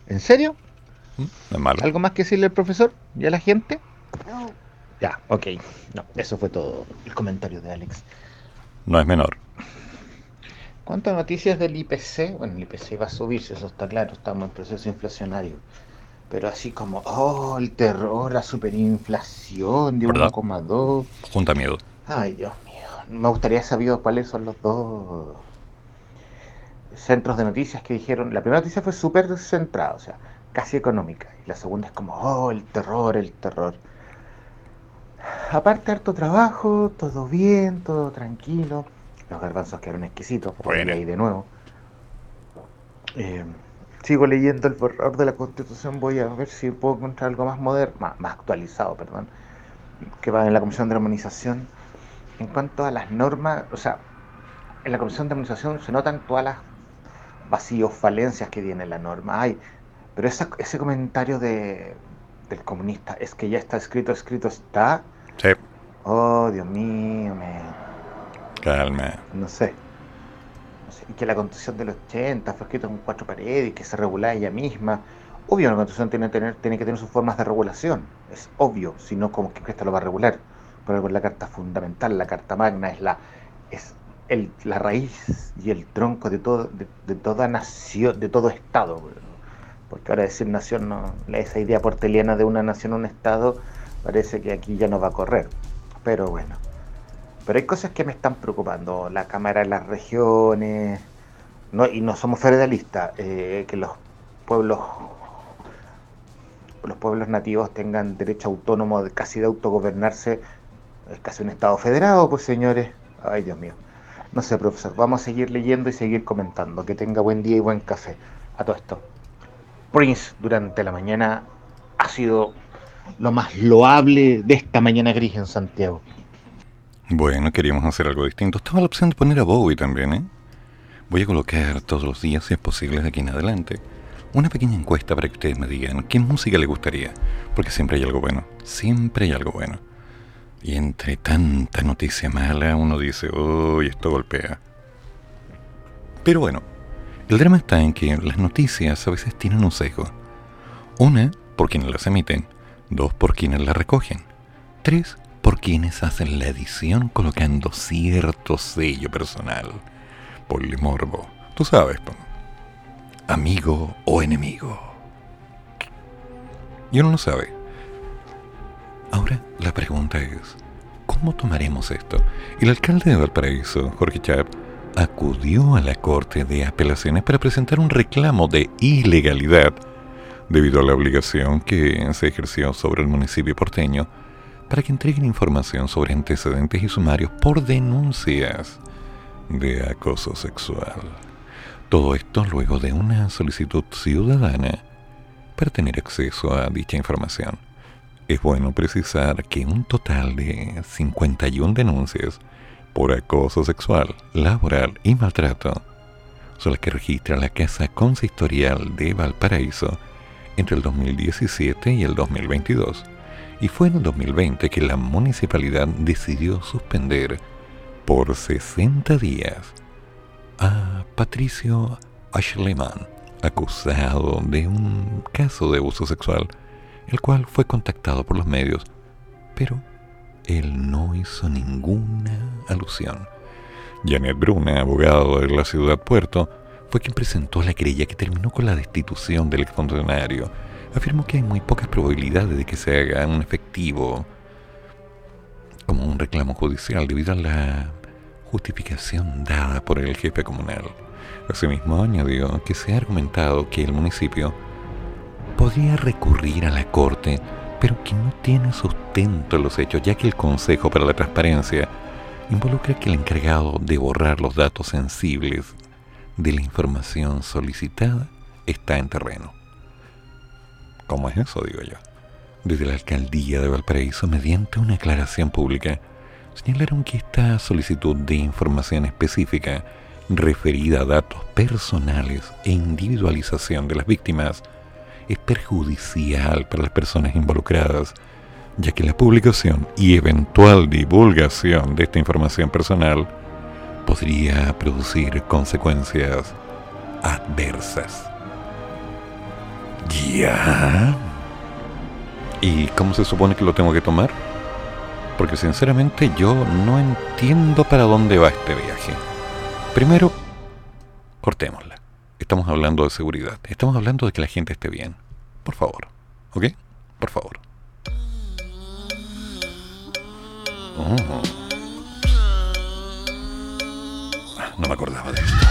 ¿En serio? Mm, es malo. ¿Algo más que decirle al profesor y a la gente? Ya, ok. No, eso fue todo el comentario de Alex. No es menor. ¿Cuántas noticias del IPC? Bueno, el IPC va a subirse, eso está claro, estamos en proceso inflacionario. Pero así como, oh, el terror, la superinflación de 1,2. Junta miedo. Ay, Dios mío. Me gustaría saber cuáles son los dos centros de noticias que dijeron. La primera noticia fue súper centrada, o sea, casi económica. Y la segunda es como, oh, el terror, el terror. Aparte, harto trabajo, todo bien, todo tranquilo. Los garbanzos quedaron exquisitos, por ahí de nuevo. Eh, sigo leyendo el borrador de la Constitución, voy a ver si puedo encontrar algo más moderno, más, actualizado, perdón, que va en la Comisión de Armonización. En cuanto a las normas, o sea, en la Comisión de Armonización se notan todas las vacíos, falencias que tiene la norma. Ay, pero ese comentario de, del comunista es que ya está escrito, escrito está. Sí. Oh, Dios mío, me... Calma. No sé. Que la constitución del 80 fue escrita con cuatro paredes que se regula ella misma. Obvio, la constitución tiene, tener, tiene que tener sus formas de regulación. Es obvio, si no, como que esta lo va a regular. Pero la carta fundamental, la carta magna, es la es el, la raíz y el tronco de todo de, toda nación, de todo estado. Porque ahora decir nación, no, esa idea porteliana de una nación, un estado, parece que aquí ya no va a correr. Pero bueno. Pero hay cosas que me están preocupando. La Cámara de las Regiones, no, y no somos federalistas, eh, que los pueblos los pueblos nativos tengan derecho autónomo de casi de autogobernarse, es casi un estado federado, pues señores. Ay, Dios mío. No sé, profesor, vamos a seguir leyendo y seguir comentando. Que tenga buen día y buen café. A todo esto. Prince durante la mañana ha sido lo más loable de esta mañana gris en Santiago. Bueno, queríamos hacer algo distinto. Estaba la opción de poner a Bowie también, ¿eh? Voy a colocar todos los días, si es posible, de aquí en adelante, una pequeña encuesta para que ustedes me digan qué música les gustaría. Porque siempre hay algo bueno. Siempre hay algo bueno. Y entre tanta noticia mala, uno dice, uy, esto golpea. Pero bueno, el drama está en que las noticias a veces tienen un sesgo. Una, por quienes las emiten. Dos, por quienes las recogen. Tres, por quienes hacen la edición colocando cierto sello personal. Polimorbo. Tú sabes, amigo o enemigo. Y uno no sabe. Ahora la pregunta es, ¿cómo tomaremos esto? El alcalde de Valparaíso, Jorge Chap, acudió a la Corte de Apelaciones para presentar un reclamo de ilegalidad debido a la obligación que se ejerció sobre el municipio porteño para que entreguen información sobre antecedentes y sumarios por denuncias de acoso sexual. Todo esto luego de una solicitud ciudadana para tener acceso a dicha información. Es bueno precisar que un total de 51 denuncias por acoso sexual, laboral y maltrato son las que registra la Casa Consistorial de Valparaíso entre el 2017 y el 2022 y fue en el 2020 que la municipalidad decidió suspender por 60 días a Patricio Ashleman, acusado de un caso de abuso sexual, el cual fue contactado por los medios, pero él no hizo ninguna alusión. Janet Bruna, abogado de la ciudad Puerto, fue quien presentó la querella que terminó con la destitución del exfuncionario afirmó que hay muy pocas probabilidades de que se haga un efectivo como un reclamo judicial debido a la justificación dada por el jefe comunal. Asimismo, añadió que se ha argumentado que el municipio podría recurrir a la Corte, pero que no tiene sustento en los hechos, ya que el Consejo para la Transparencia involucra que el encargado de borrar los datos sensibles de la información solicitada está en terreno. ¿Cómo es eso, digo yo? Desde la alcaldía de Valparaíso, mediante una aclaración pública, señalaron que esta solicitud de información específica referida a datos personales e individualización de las víctimas es perjudicial para las personas involucradas, ya que la publicación y eventual divulgación de esta información personal podría producir consecuencias adversas. Ya. ¿Y cómo se supone que lo tengo que tomar? Porque sinceramente yo no entiendo para dónde va este viaje. Primero, cortémosla. Estamos hablando de seguridad. Estamos hablando de que la gente esté bien. Por favor. ¿Ok? Por favor. Oh. No me acordaba de esto.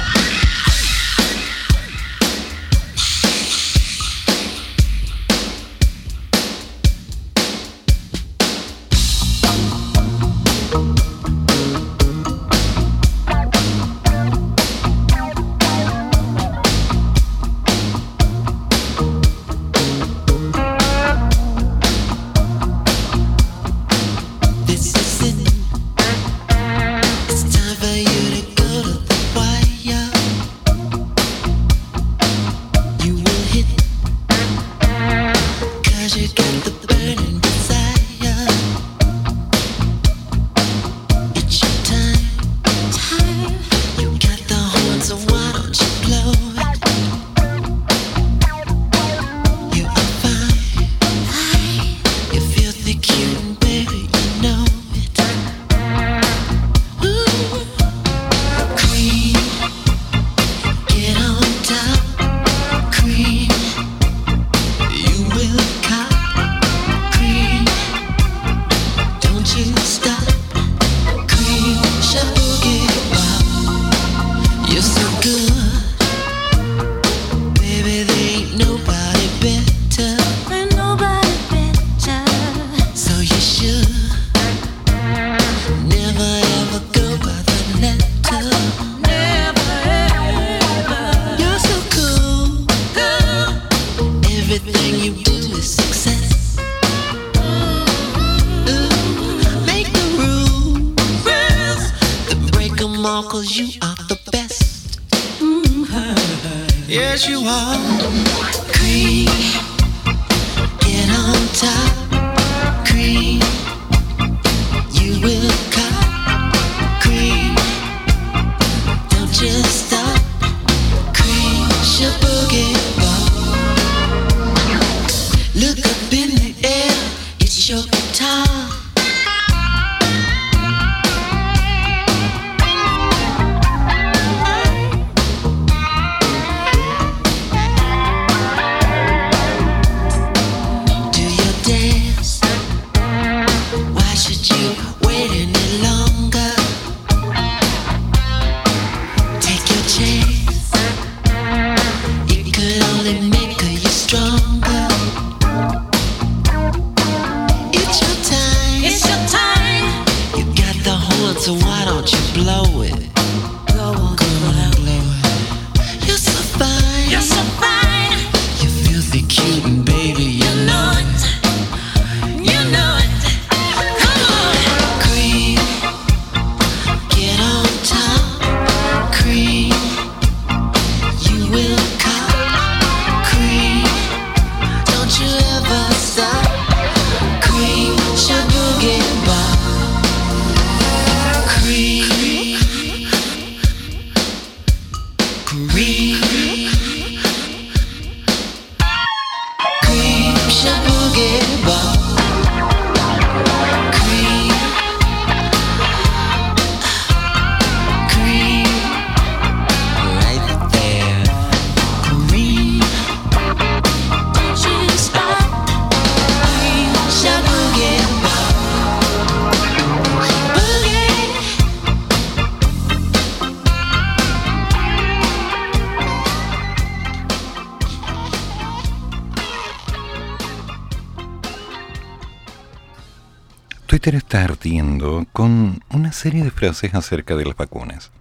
Está ardiendo con una serie de frases acerca de las vacunas.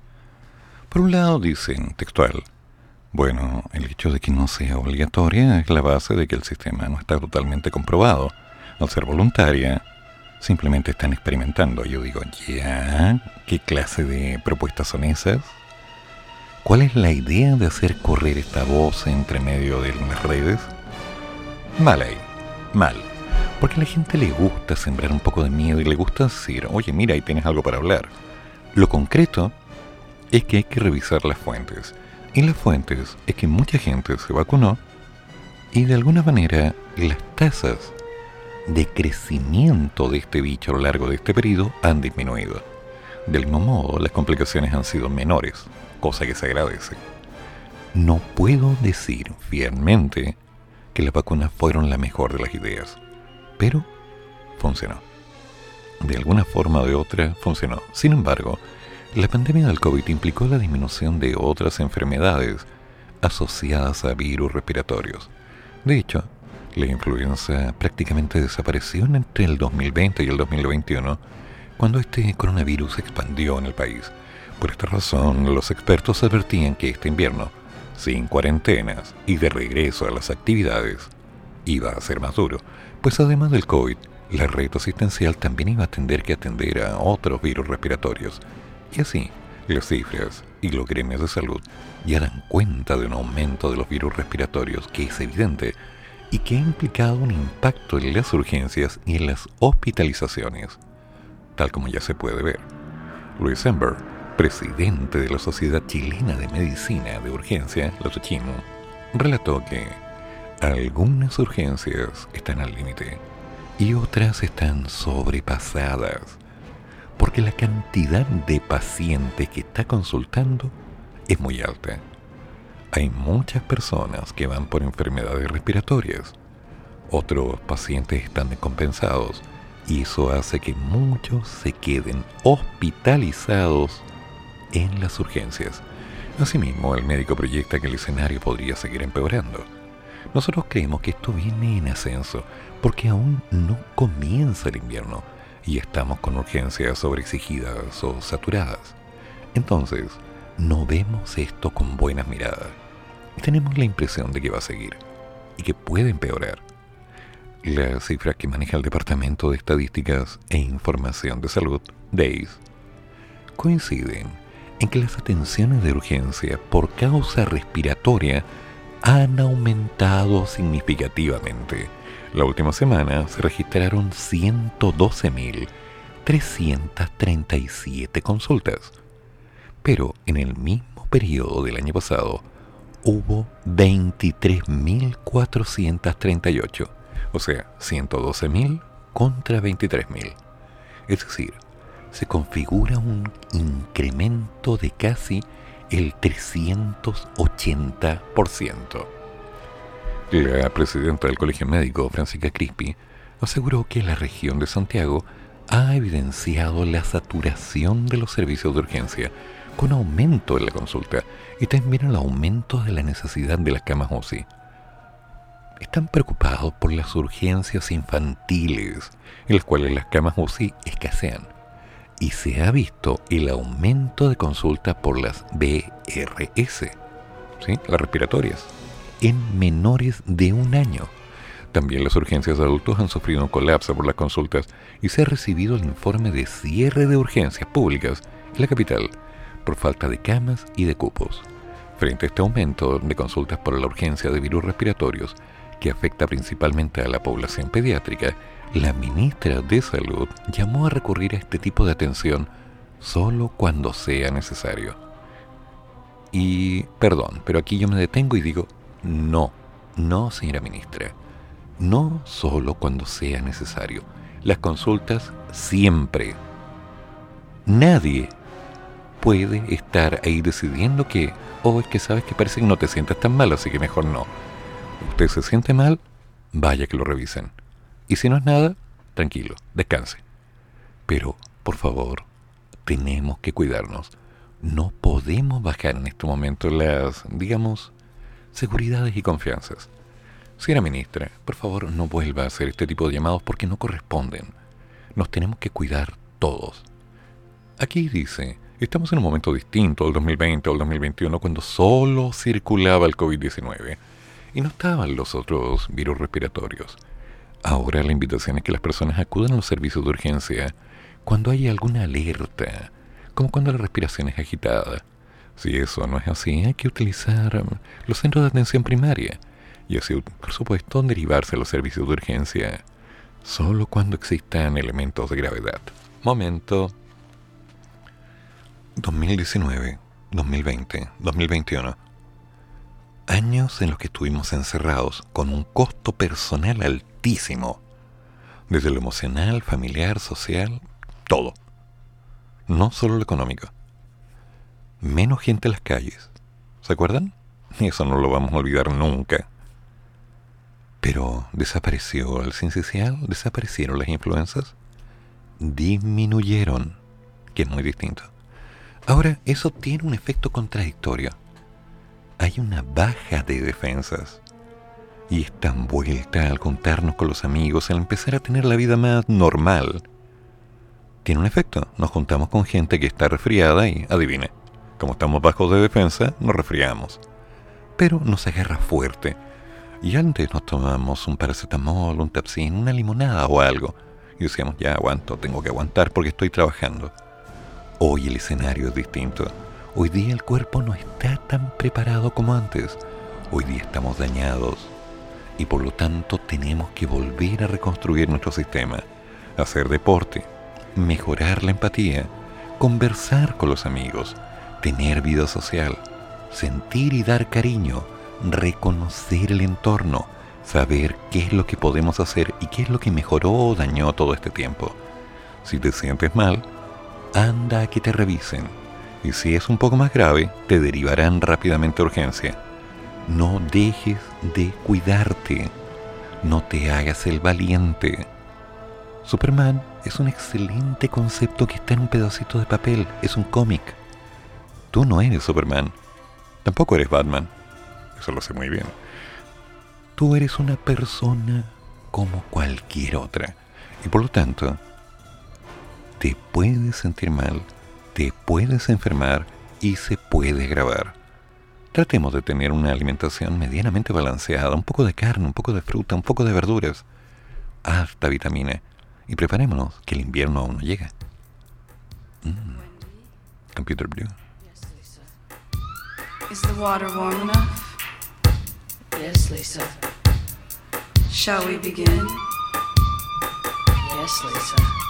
Por un lado dicen, textual, bueno, el hecho de que no sea obligatoria es la base de que el sistema no está totalmente comprobado. Al ser voluntaria, simplemente están experimentando. Yo digo, ¿ya? ¿Qué clase de propuestas son esas? ¿Cuál es la idea de hacer correr esta voz entre medio de las redes? Mal ahí, mal. Porque a la gente le gusta sembrar un poco de miedo y le gusta decir, oye, mira, ahí tienes algo para hablar. Lo concreto es que hay que revisar las fuentes. Y las fuentes es que mucha gente se vacunó y de alguna manera las tasas de crecimiento de este bicho a lo largo de este periodo han disminuido. Del mismo modo, las complicaciones han sido menores, cosa que se agradece. no puedo decir fielmente que las vacunas fueron la mejor de las ideas, pero funcionó. De alguna forma o de otra funcionó. Sin embargo, la pandemia del COVID implicó la disminución de otras enfermedades asociadas a virus respiratorios. De hecho, la influenza prácticamente desapareció entre el 2020 y el 2021, cuando este coronavirus expandió en el país. Por esta razón, los expertos advertían que este invierno, sin cuarentenas y de regreso a las actividades, iba a ser más duro, pues además del COVID, la red asistencial también iba a tener que atender a otros virus respiratorios. Y así, las cifras y los gremios de salud ya dan cuenta de un aumento de los virus respiratorios que es evidente y que ha implicado un impacto en las urgencias y en las hospitalizaciones, tal como ya se puede ver. Luis Ember, presidente de la Sociedad Chilena de Medicina de Urgencia, la SOCHIM, relató que algunas urgencias están al límite y otras están sobrepasadas, porque la cantidad de pacientes que está consultando es muy alta. Hay muchas personas que van por enfermedades respiratorias, otros pacientes están descompensados y eso hace que muchos se queden hospitalizados en las urgencias. Asimismo, el médico proyecta que el escenario podría seguir empeorando. Nosotros creemos que esto viene en ascenso porque aún no comienza el invierno y estamos con urgencias sobreexigidas o saturadas. Entonces, no vemos esto con buenas miradas. Tenemos la impresión de que va a seguir y que puede empeorar. Las cifras que maneja el Departamento de Estadísticas e Información de Salud, DAIS, coinciden en que las atenciones de urgencia por causa respiratoria han aumentado significativamente. La última semana se registraron 112.337 consultas, pero en el mismo periodo del año pasado hubo 23.438, o sea, 112.000 contra 23.000. Es decir, se configura un incremento de casi el 380%. La presidenta del Colegio Médico, Francisca Crispi, aseguró que la región de Santiago ha evidenciado la saturación de los servicios de urgencia, con aumento en la consulta y también el aumento de la necesidad de las camas UCI. Están preocupados por las urgencias infantiles, en las cuales las camas UCI escasean y se ha visto el aumento de consultas por las BRS, las respiratorias, en menores de un año. También las urgencias de adultos han sufrido un colapso por las consultas y se ha recibido el informe de cierre de urgencias públicas en la capital por falta de camas y de cupos. Frente a este aumento de consultas por la urgencia de virus respiratorios, que afecta principalmente a la población pediátrica, la ministra de Salud llamó a recurrir a este tipo de atención solo cuando sea necesario. Y, perdón, pero aquí yo me detengo y digo, no, no, señora ministra, no solo cuando sea necesario. Las consultas siempre. Nadie puede estar ahí decidiendo que, oh, es que sabes que parece que no te sientes tan mal, así que mejor no. Usted se siente mal, vaya que lo revisen. Y si no es nada, tranquilo, descanse. Pero, por favor, tenemos que cuidarnos. No podemos bajar en este momento las, digamos, seguridades y confianzas. Señora ministra, por favor no vuelva a hacer este tipo de llamados porque no corresponden. Nos tenemos que cuidar todos. Aquí dice, estamos en un momento distinto al 2020 o al 2021 cuando solo circulaba el COVID-19 y no estaban los otros virus respiratorios. Ahora la invitación es que las personas acudan a los servicios de urgencia cuando hay alguna alerta, como cuando la respiración es agitada. Si eso no es así, hay que utilizar los centros de atención primaria y así, por supuesto, derivarse a los servicios de urgencia solo cuando existan elementos de gravedad. Momento. 2019, 2020, 2021. Años en los que estuvimos encerrados con un costo personal altísimo, desde lo emocional, familiar, social, todo. No solo lo económico. Menos gente en las calles. ¿Se acuerdan? eso no lo vamos a olvidar nunca. Pero desapareció el sincicial, desaparecieron las influencias, disminuyeron, que es muy distinto. Ahora, eso tiene un efecto contradictorio. Hay una baja de defensas. Y esta vuelta al contarnos con los amigos, al empezar a tener la vida más normal, tiene un efecto. Nos juntamos con gente que está resfriada y, adivine, como estamos bajos de defensa, nos resfriamos. Pero nos agarra fuerte. Y antes nos tomamos un paracetamol, un tapsin, una limonada o algo. Y decíamos, ya aguanto, tengo que aguantar porque estoy trabajando. Hoy el escenario es distinto. Hoy día el cuerpo no está tan preparado como antes. Hoy día estamos dañados. Y por lo tanto tenemos que volver a reconstruir nuestro sistema. Hacer deporte, mejorar la empatía, conversar con los amigos, tener vida social, sentir y dar cariño, reconocer el entorno, saber qué es lo que podemos hacer y qué es lo que mejoró o dañó todo este tiempo. Si te sientes mal, anda a que te revisen. Y si es un poco más grave, te derivarán rápidamente a urgencia. No dejes de cuidarte. No te hagas el valiente. Superman es un excelente concepto que está en un pedacito de papel. Es un cómic. Tú no eres Superman. Tampoco eres Batman. Eso lo sé muy bien. Tú eres una persona como cualquier otra. Y por lo tanto, te puedes sentir mal, te puedes enfermar y se puede grabar. Tratemos de tener una alimentación medianamente balanceada, un poco de carne, un poco de fruta, un poco de verduras, hasta vitamina y preparémonos, que el invierno aún no llega. Mm. Computer Blue. Is the water warm enough? Yes, Lisa. Shall we begin? Yes, Lisa.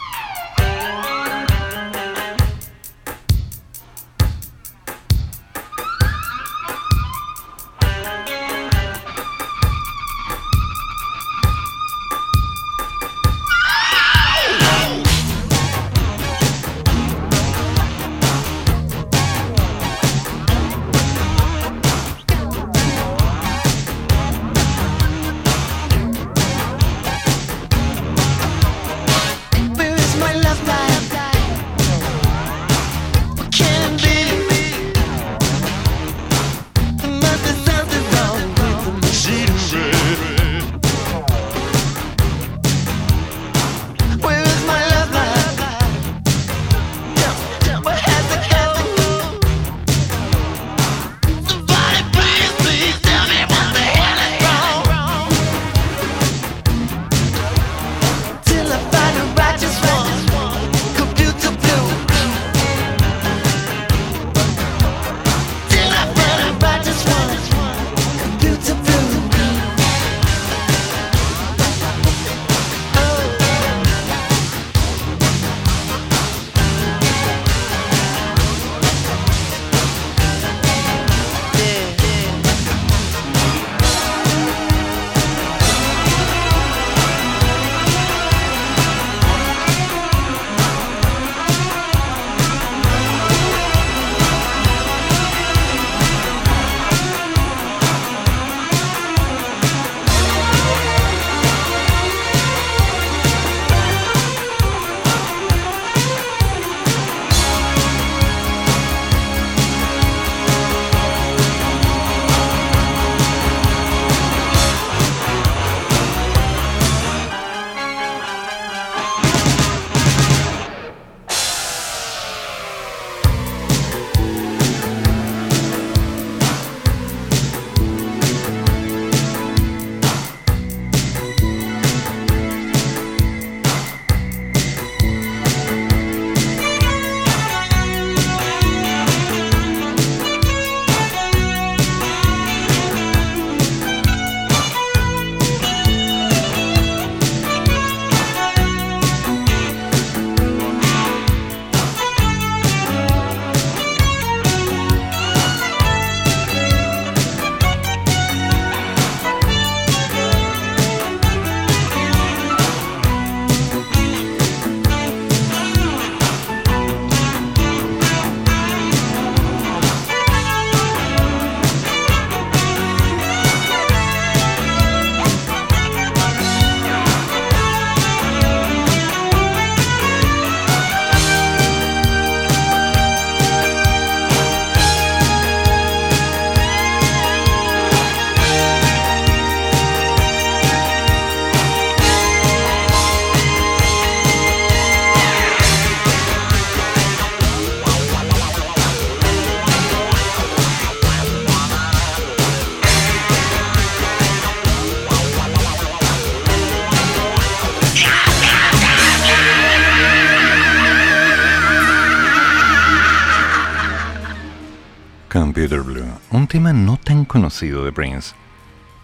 Conocido de Prince,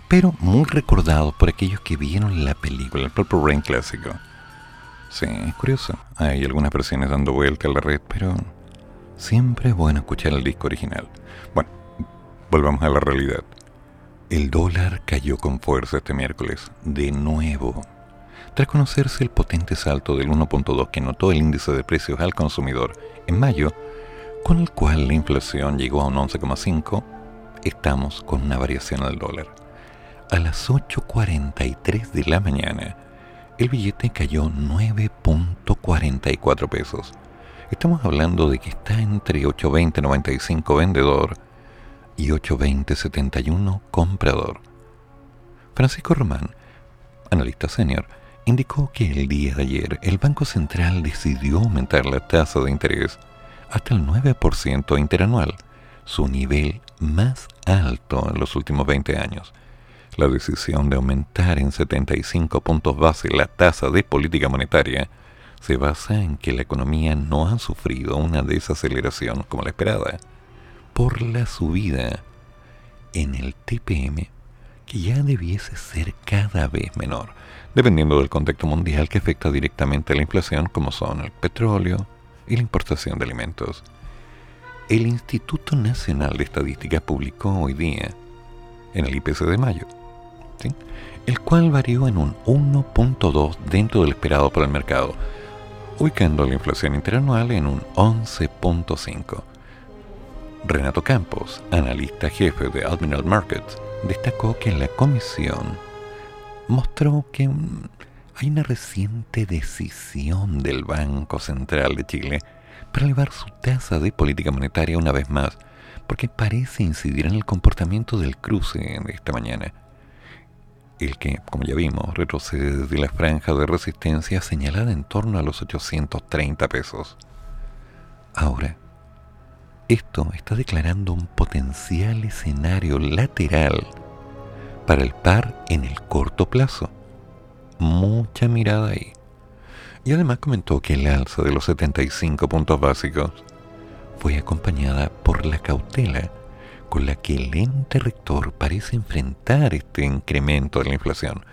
pero muy recordado por aquellos que vieron la película, el Purple Rain clásico. Sí, es curioso. Hay algunas versiones dando vuelta a la red, pero siempre es bueno escuchar el disco original. Bueno, volvamos a la realidad. El dólar cayó con fuerza este miércoles, de nuevo. Tras conocerse el potente salto del 1.2 que notó el índice de precios al consumidor en mayo, con el cual la inflación llegó a un 11,5, estamos con una variación del dólar. A las 8.43 de la mañana, el billete cayó 9.44 pesos. Estamos hablando de que está entre 8.20.95 vendedor y 8.20.71 comprador. Francisco Román, analista senior, indicó que el día de ayer el Banco Central decidió aumentar la tasa de interés hasta el 9% interanual, su nivel más alto en los últimos 20 años la decisión de aumentar en 75 puntos base la tasa de política monetaria se basa en que la economía no ha sufrido una desaceleración como la esperada por la subida en el TPM que ya debiese ser cada vez menor, dependiendo del contexto mundial que afecta directamente a la inflación como son el petróleo y la importación de alimentos. El Instituto Nacional de Estadística publicó hoy día, en el IPC de mayo, el cual varió en un 1.2 dentro del esperado por el mercado, ubicando la inflación interanual en un 11.5. Renato Campos, analista jefe de Admiral Markets, destacó que la comisión mostró que hay una reciente decisión del Banco Central de Chile para elevar su tasa de política monetaria una vez más, porque parece incidir en el comportamiento del cruce de esta mañana el que, como ya vimos, retrocede desde la franja de resistencia señalada en torno a los 830 pesos. Ahora, esto está declarando un potencial escenario lateral para el par en el corto plazo. Mucha mirada ahí. Y además comentó que el alza de los 75 puntos básicos fue acompañada por la cautela con la que el ente rector parece enfrentar este incremento de la inflación,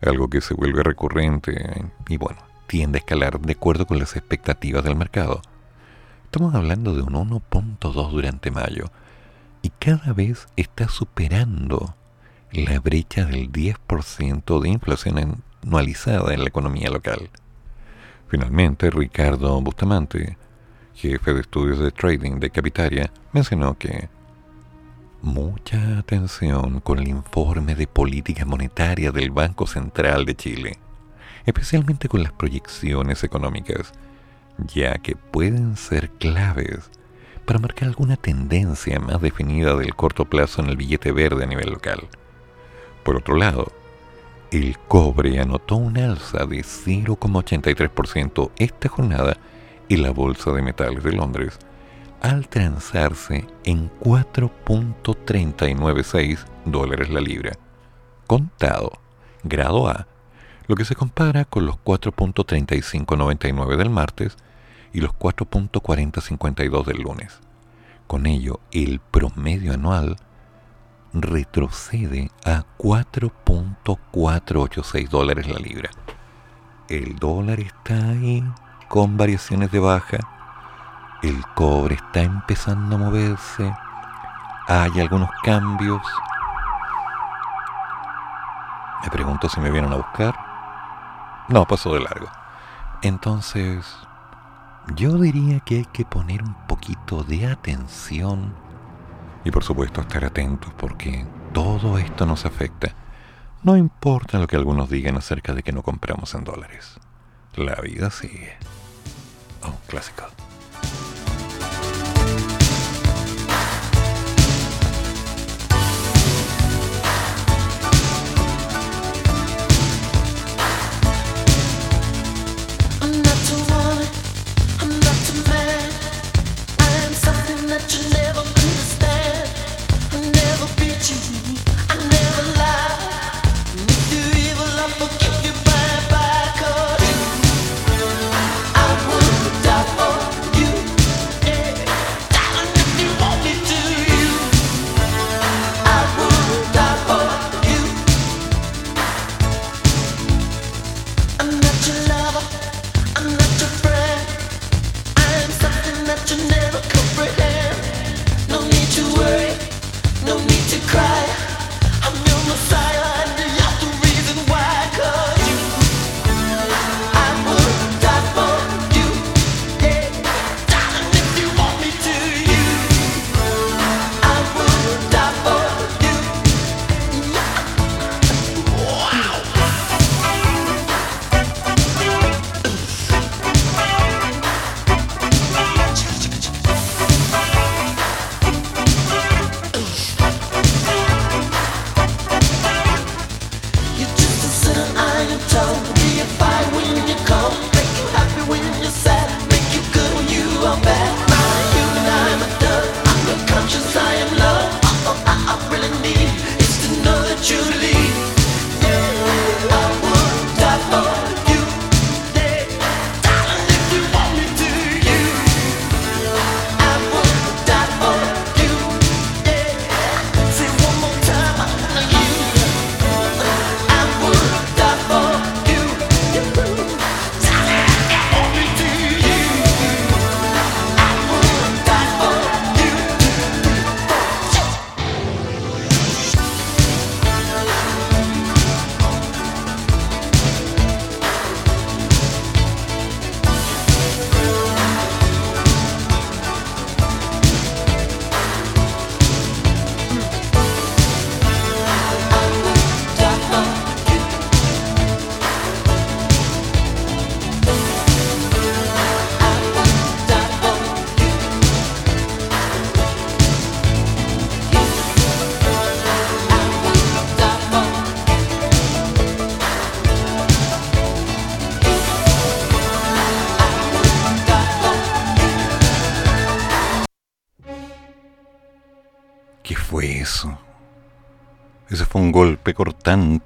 algo que se vuelve recurrente y bueno, tiende a escalar de acuerdo con las expectativas del mercado. Estamos hablando de un 1.2 durante mayo y cada vez está superando la brecha del 10% de inflación anualizada en la economía local. Finalmente, Ricardo Bustamante, jefe de estudios de trading de Capitaria, mencionó que Mucha atención con el informe de política monetaria del Banco Central de Chile, especialmente con las proyecciones económicas, ya que pueden ser claves para marcar alguna tendencia más definida del corto plazo en el billete verde a nivel local. Por otro lado, el cobre anotó un alza de 0,83% esta jornada en la Bolsa de Metales de Londres, al transarse en 4.396 dólares la libra, contado, grado A, lo que se compara con los 4.3599 del martes y los 4.4052 del lunes. Con ello, el promedio anual retrocede a 4.486 dólares la libra. El dólar está ahí con variaciones de baja el cobre está empezando a moverse, hay algunos cambios. Me pregunto si me vienen a buscar. No, pasó de largo. Entonces, yo diría que hay que poner un poquito de atención y por supuesto estar atentos porque todo esto nos afecta. No importa lo que algunos digan acerca de que no compramos en dólares. La vida sigue. Oh, clásico.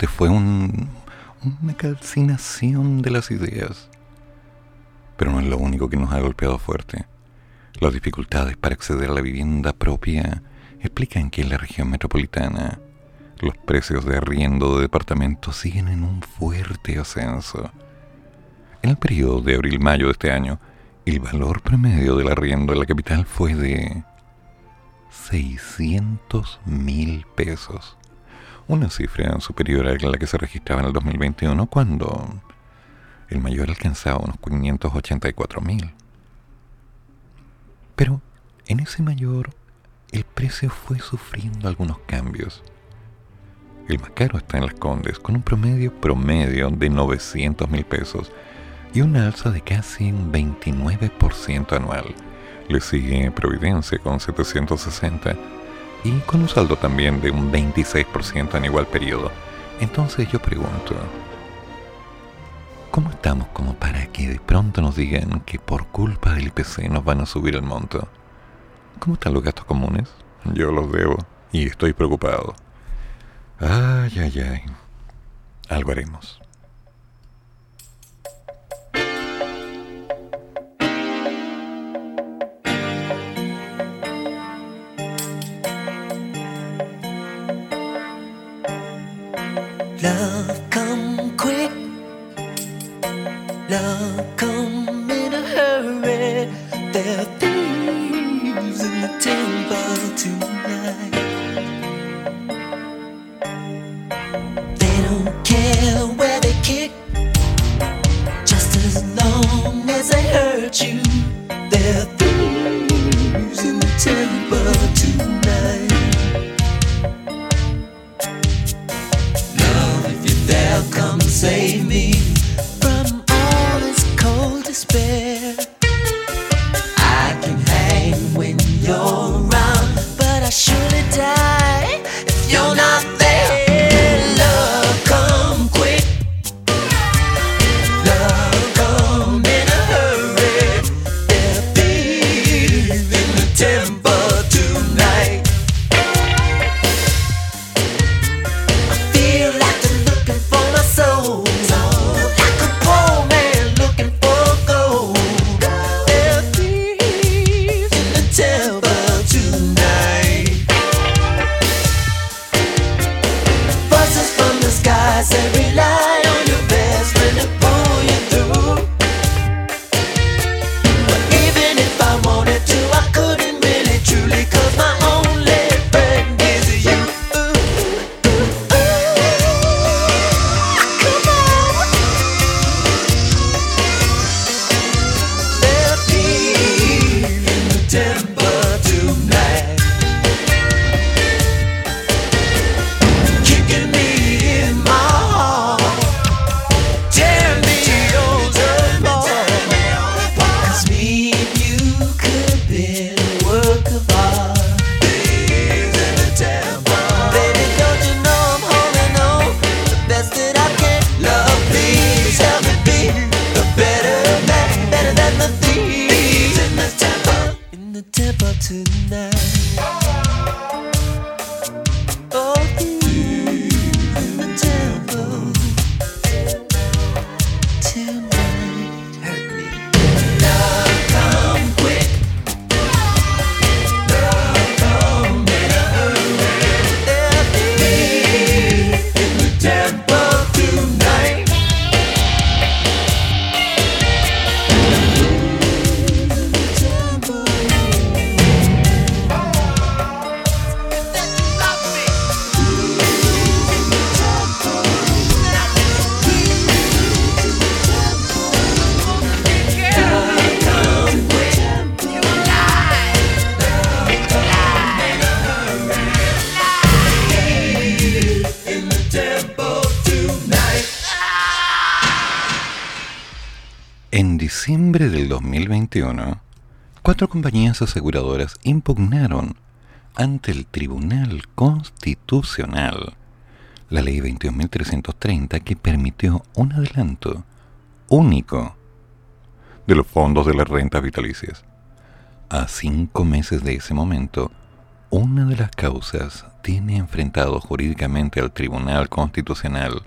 Fue un, una calcinación de las ideas. Pero no es lo único que nos ha golpeado fuerte. Las dificultades para acceder a la vivienda propia explican que en la región metropolitana los precios de arriendo de departamentos siguen en un fuerte ascenso. En el periodo de abril-mayo de este año, el valor promedio del arriendo en la capital fue de 600 mil pesos una cifra superior a la que se registraba en el 2021 cuando el mayor alcanzaba unos 584 mil. Pero en ese mayor el precio fue sufriendo algunos cambios. El más caro está en las Condes con un promedio promedio de 900 mil pesos y una alza de casi un 29% anual. Le sigue Providencia con 760 y con un saldo también de un 26% en igual periodo. Entonces yo pregunto, ¿cómo estamos como para que de pronto nos digan que por culpa del IPC nos van a subir el monto? ¿Cómo están los gastos comunes? Yo los debo y estoy preocupado. Ay, ay, ay. Algo haremos. Love come quick, love come in a hurry. There are thieves in the temple tonight. They don't care where they kick, just as long as they hurt you. There are thieves in the temple cuatro compañías aseguradoras impugnaron ante el Tribunal Constitucional la Ley 21.330 que permitió un adelanto único de los fondos de las rentas vitalicias. A cinco meses de ese momento, una de las causas tiene enfrentado jurídicamente al Tribunal Constitucional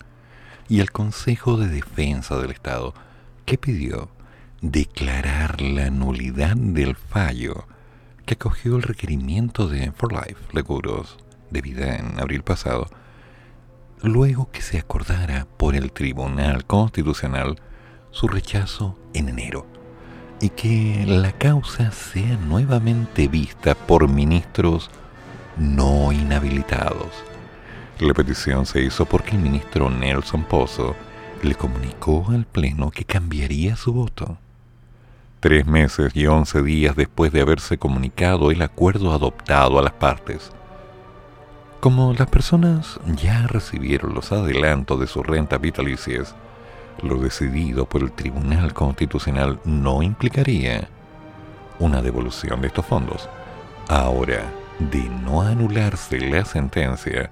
y al Consejo de Defensa del Estado, que pidió declarar la nulidad del fallo que acogió el requerimiento de For Life Seguros de vida en abril pasado, luego que se acordara por el Tribunal Constitucional su rechazo en enero y que la causa sea nuevamente vista por ministros no inhabilitados. La petición se hizo porque el ministro Nelson Pozo le comunicó al Pleno que cambiaría su voto. Tres meses y once días después de haberse comunicado el acuerdo adoptado a las partes, como las personas ya recibieron los adelantos de sus rentas vitalicias, lo decidido por el Tribunal Constitucional no implicaría una devolución de estos fondos. Ahora, de no anularse la sentencia,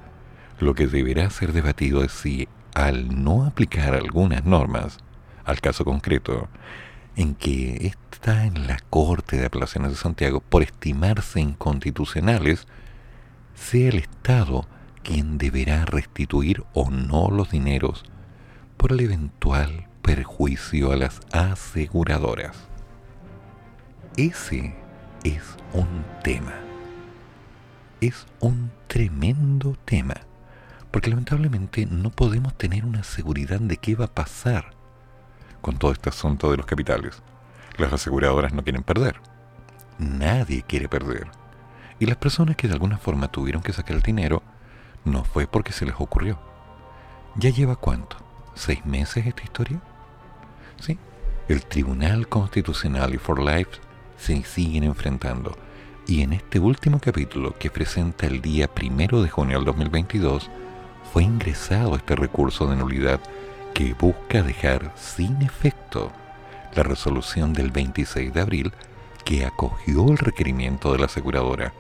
lo que deberá ser debatido es si, al no aplicar algunas normas, al caso concreto, en que está en la Corte de Apelaciones de Santiago por estimarse inconstitucionales, sea el Estado quien deberá restituir o no los dineros por el eventual perjuicio a las aseguradoras. Ese es un tema. Es un tremendo tema, porque lamentablemente no podemos tener una seguridad de qué va a pasar con todo este asunto de los capitales. Las aseguradoras no quieren perder. Nadie quiere perder. Y las personas que de alguna forma tuvieron que sacar el dinero no fue porque se les ocurrió. ¿Ya lleva cuánto? ¿Seis meses esta historia? Sí. El Tribunal Constitucional y For Life se siguen enfrentando. Y en este último capítulo que presenta el día primero de junio del 2022, fue ingresado este recurso de nulidad que busca dejar sin efecto la resolución del 26 de abril que acogió el requerimiento de la aseguradora,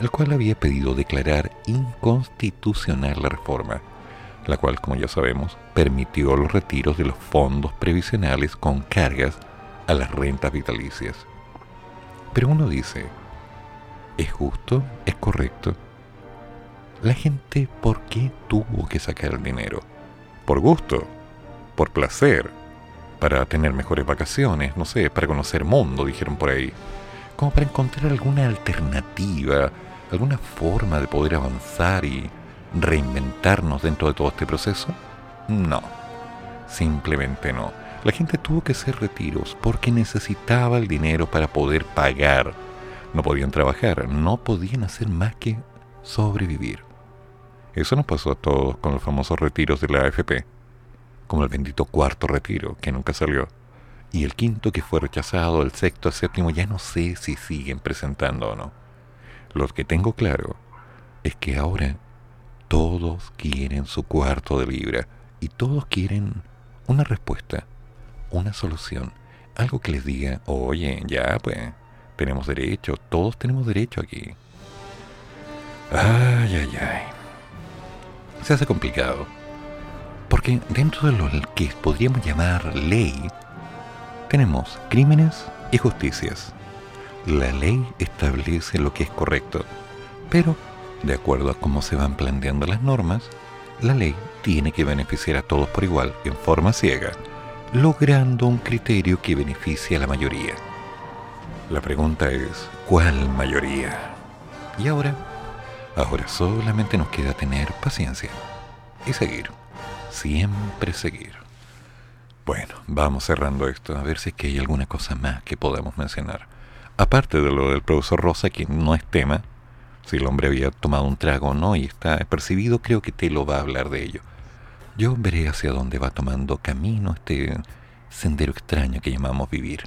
el cual había pedido declarar inconstitucional la reforma, la cual, como ya sabemos, permitió los retiros de los fondos previsionales con cargas a las rentas vitalicias. Pero uno dice, ¿es justo? ¿Es correcto? La gente, ¿por qué tuvo que sacar el dinero? ¿Por gusto? ¿Por placer? ¿Para tener mejores vacaciones? No sé, para conocer mundo, dijeron por ahí. Como para encontrar alguna alternativa, alguna forma de poder avanzar y reinventarnos dentro de todo este proceso? No, simplemente no. La gente tuvo que hacer retiros porque necesitaba el dinero para poder pagar. No podían trabajar, no podían hacer más que sobrevivir. Eso nos pasó a todos con los famosos retiros de la AFP, como el bendito cuarto retiro, que nunca salió, y el quinto que fue rechazado, el sexto, séptimo, ya no sé si siguen presentando o no. Lo que tengo claro es que ahora todos quieren su cuarto de libra y todos quieren una respuesta, una solución, algo que les diga, oye, ya pues, tenemos derecho, todos tenemos derecho aquí. Ay, ay, ay. Se hace complicado. Porque dentro de lo que podríamos llamar ley, tenemos crímenes y justicias. La ley establece lo que es correcto, pero de acuerdo a cómo se van planteando las normas, la ley tiene que beneficiar a todos por igual, en forma ciega, logrando un criterio que beneficie a la mayoría. La pregunta es, ¿cuál mayoría? Y ahora, ahora solamente nos queda tener paciencia y seguir, siempre seguir. Bueno, vamos cerrando esto, a ver si es que hay alguna cosa más que podamos mencionar. Aparte de lo del profesor Rosa, que no es tema, si el hombre había tomado un trago o no y está percibido, creo que te lo va a hablar de ello. Yo veré hacia dónde va tomando camino este sendero extraño que llamamos vivir.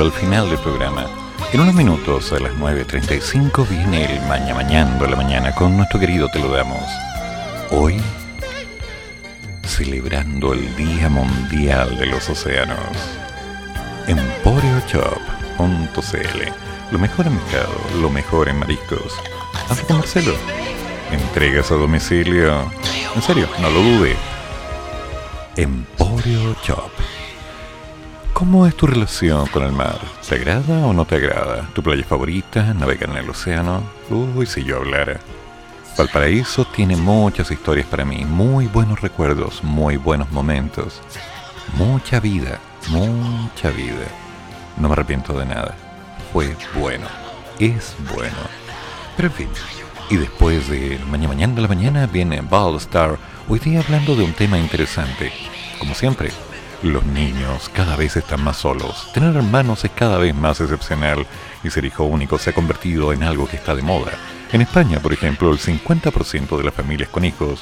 Al final del programa. En unos minutos, a las 9.35, viene el Maña Mañando la mañana con nuestro querido Te lo damos. Hoy, celebrando el Día Mundial de los Océanos. EmporioShop.cl Lo mejor en mercado, lo mejor en mariscos. Habla con Marcelo. Entregas a domicilio. En serio, no lo dude. Emporio Shop ¿Cómo es tu relación con el mar? ¿Te agrada o no te agrada? ¿Tu playa favorita? ¿Navegar en el océano? Uy, si yo hablara. Valparaíso tiene muchas historias para mí, muy buenos recuerdos, muy buenos momentos, mucha vida, mucha vida. No me arrepiento de nada. Fue bueno, es bueno. Pero en fin, y después de mañana mañana de la mañana viene Ball Star, hoy día hablando de un tema interesante. Como siempre, los niños cada vez están más solos. Tener hermanos es cada vez más excepcional y ser hijo único se ha convertido en algo que está de moda. En España, por ejemplo, el 50% de las familias con hijos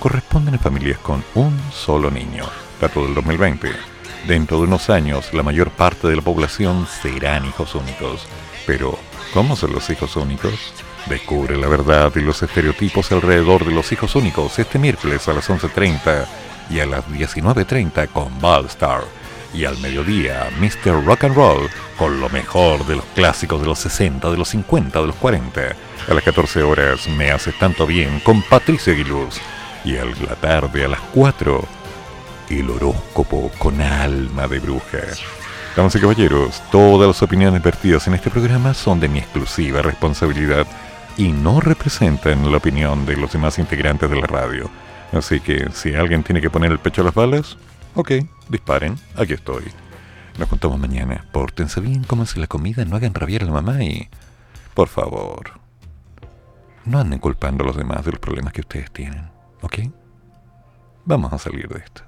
corresponden a familias con un solo niño. Dato del 2020. Dentro de unos años, la mayor parte de la población serán hijos únicos. Pero, ¿cómo son los hijos únicos? Descubre la verdad y los estereotipos alrededor de los hijos únicos este miércoles a las 11.30 y a las 19.30 con Ballstar. Y al mediodía, Mr. Rock and Roll con lo mejor de los clásicos de los 60, de los 50, de los 40. A las 14 horas, Me Hace Tanto Bien con Patricia Aguiluz. Y a la tarde, a las 4, el horóscopo con alma de bruja. Damas y caballeros, todas las opiniones vertidas en este programa son de mi exclusiva responsabilidad y no representan la opinión de los demás integrantes de la radio. Así que si alguien tiene que poner el pecho a las balas, ok, disparen, aquí estoy. Nos contamos mañana. Pórtense bien, cómanse la comida, no hagan rabiar a la mamá y... Por favor, no anden culpando a los demás de los problemas que ustedes tienen, ¿ok? Vamos a salir de esto.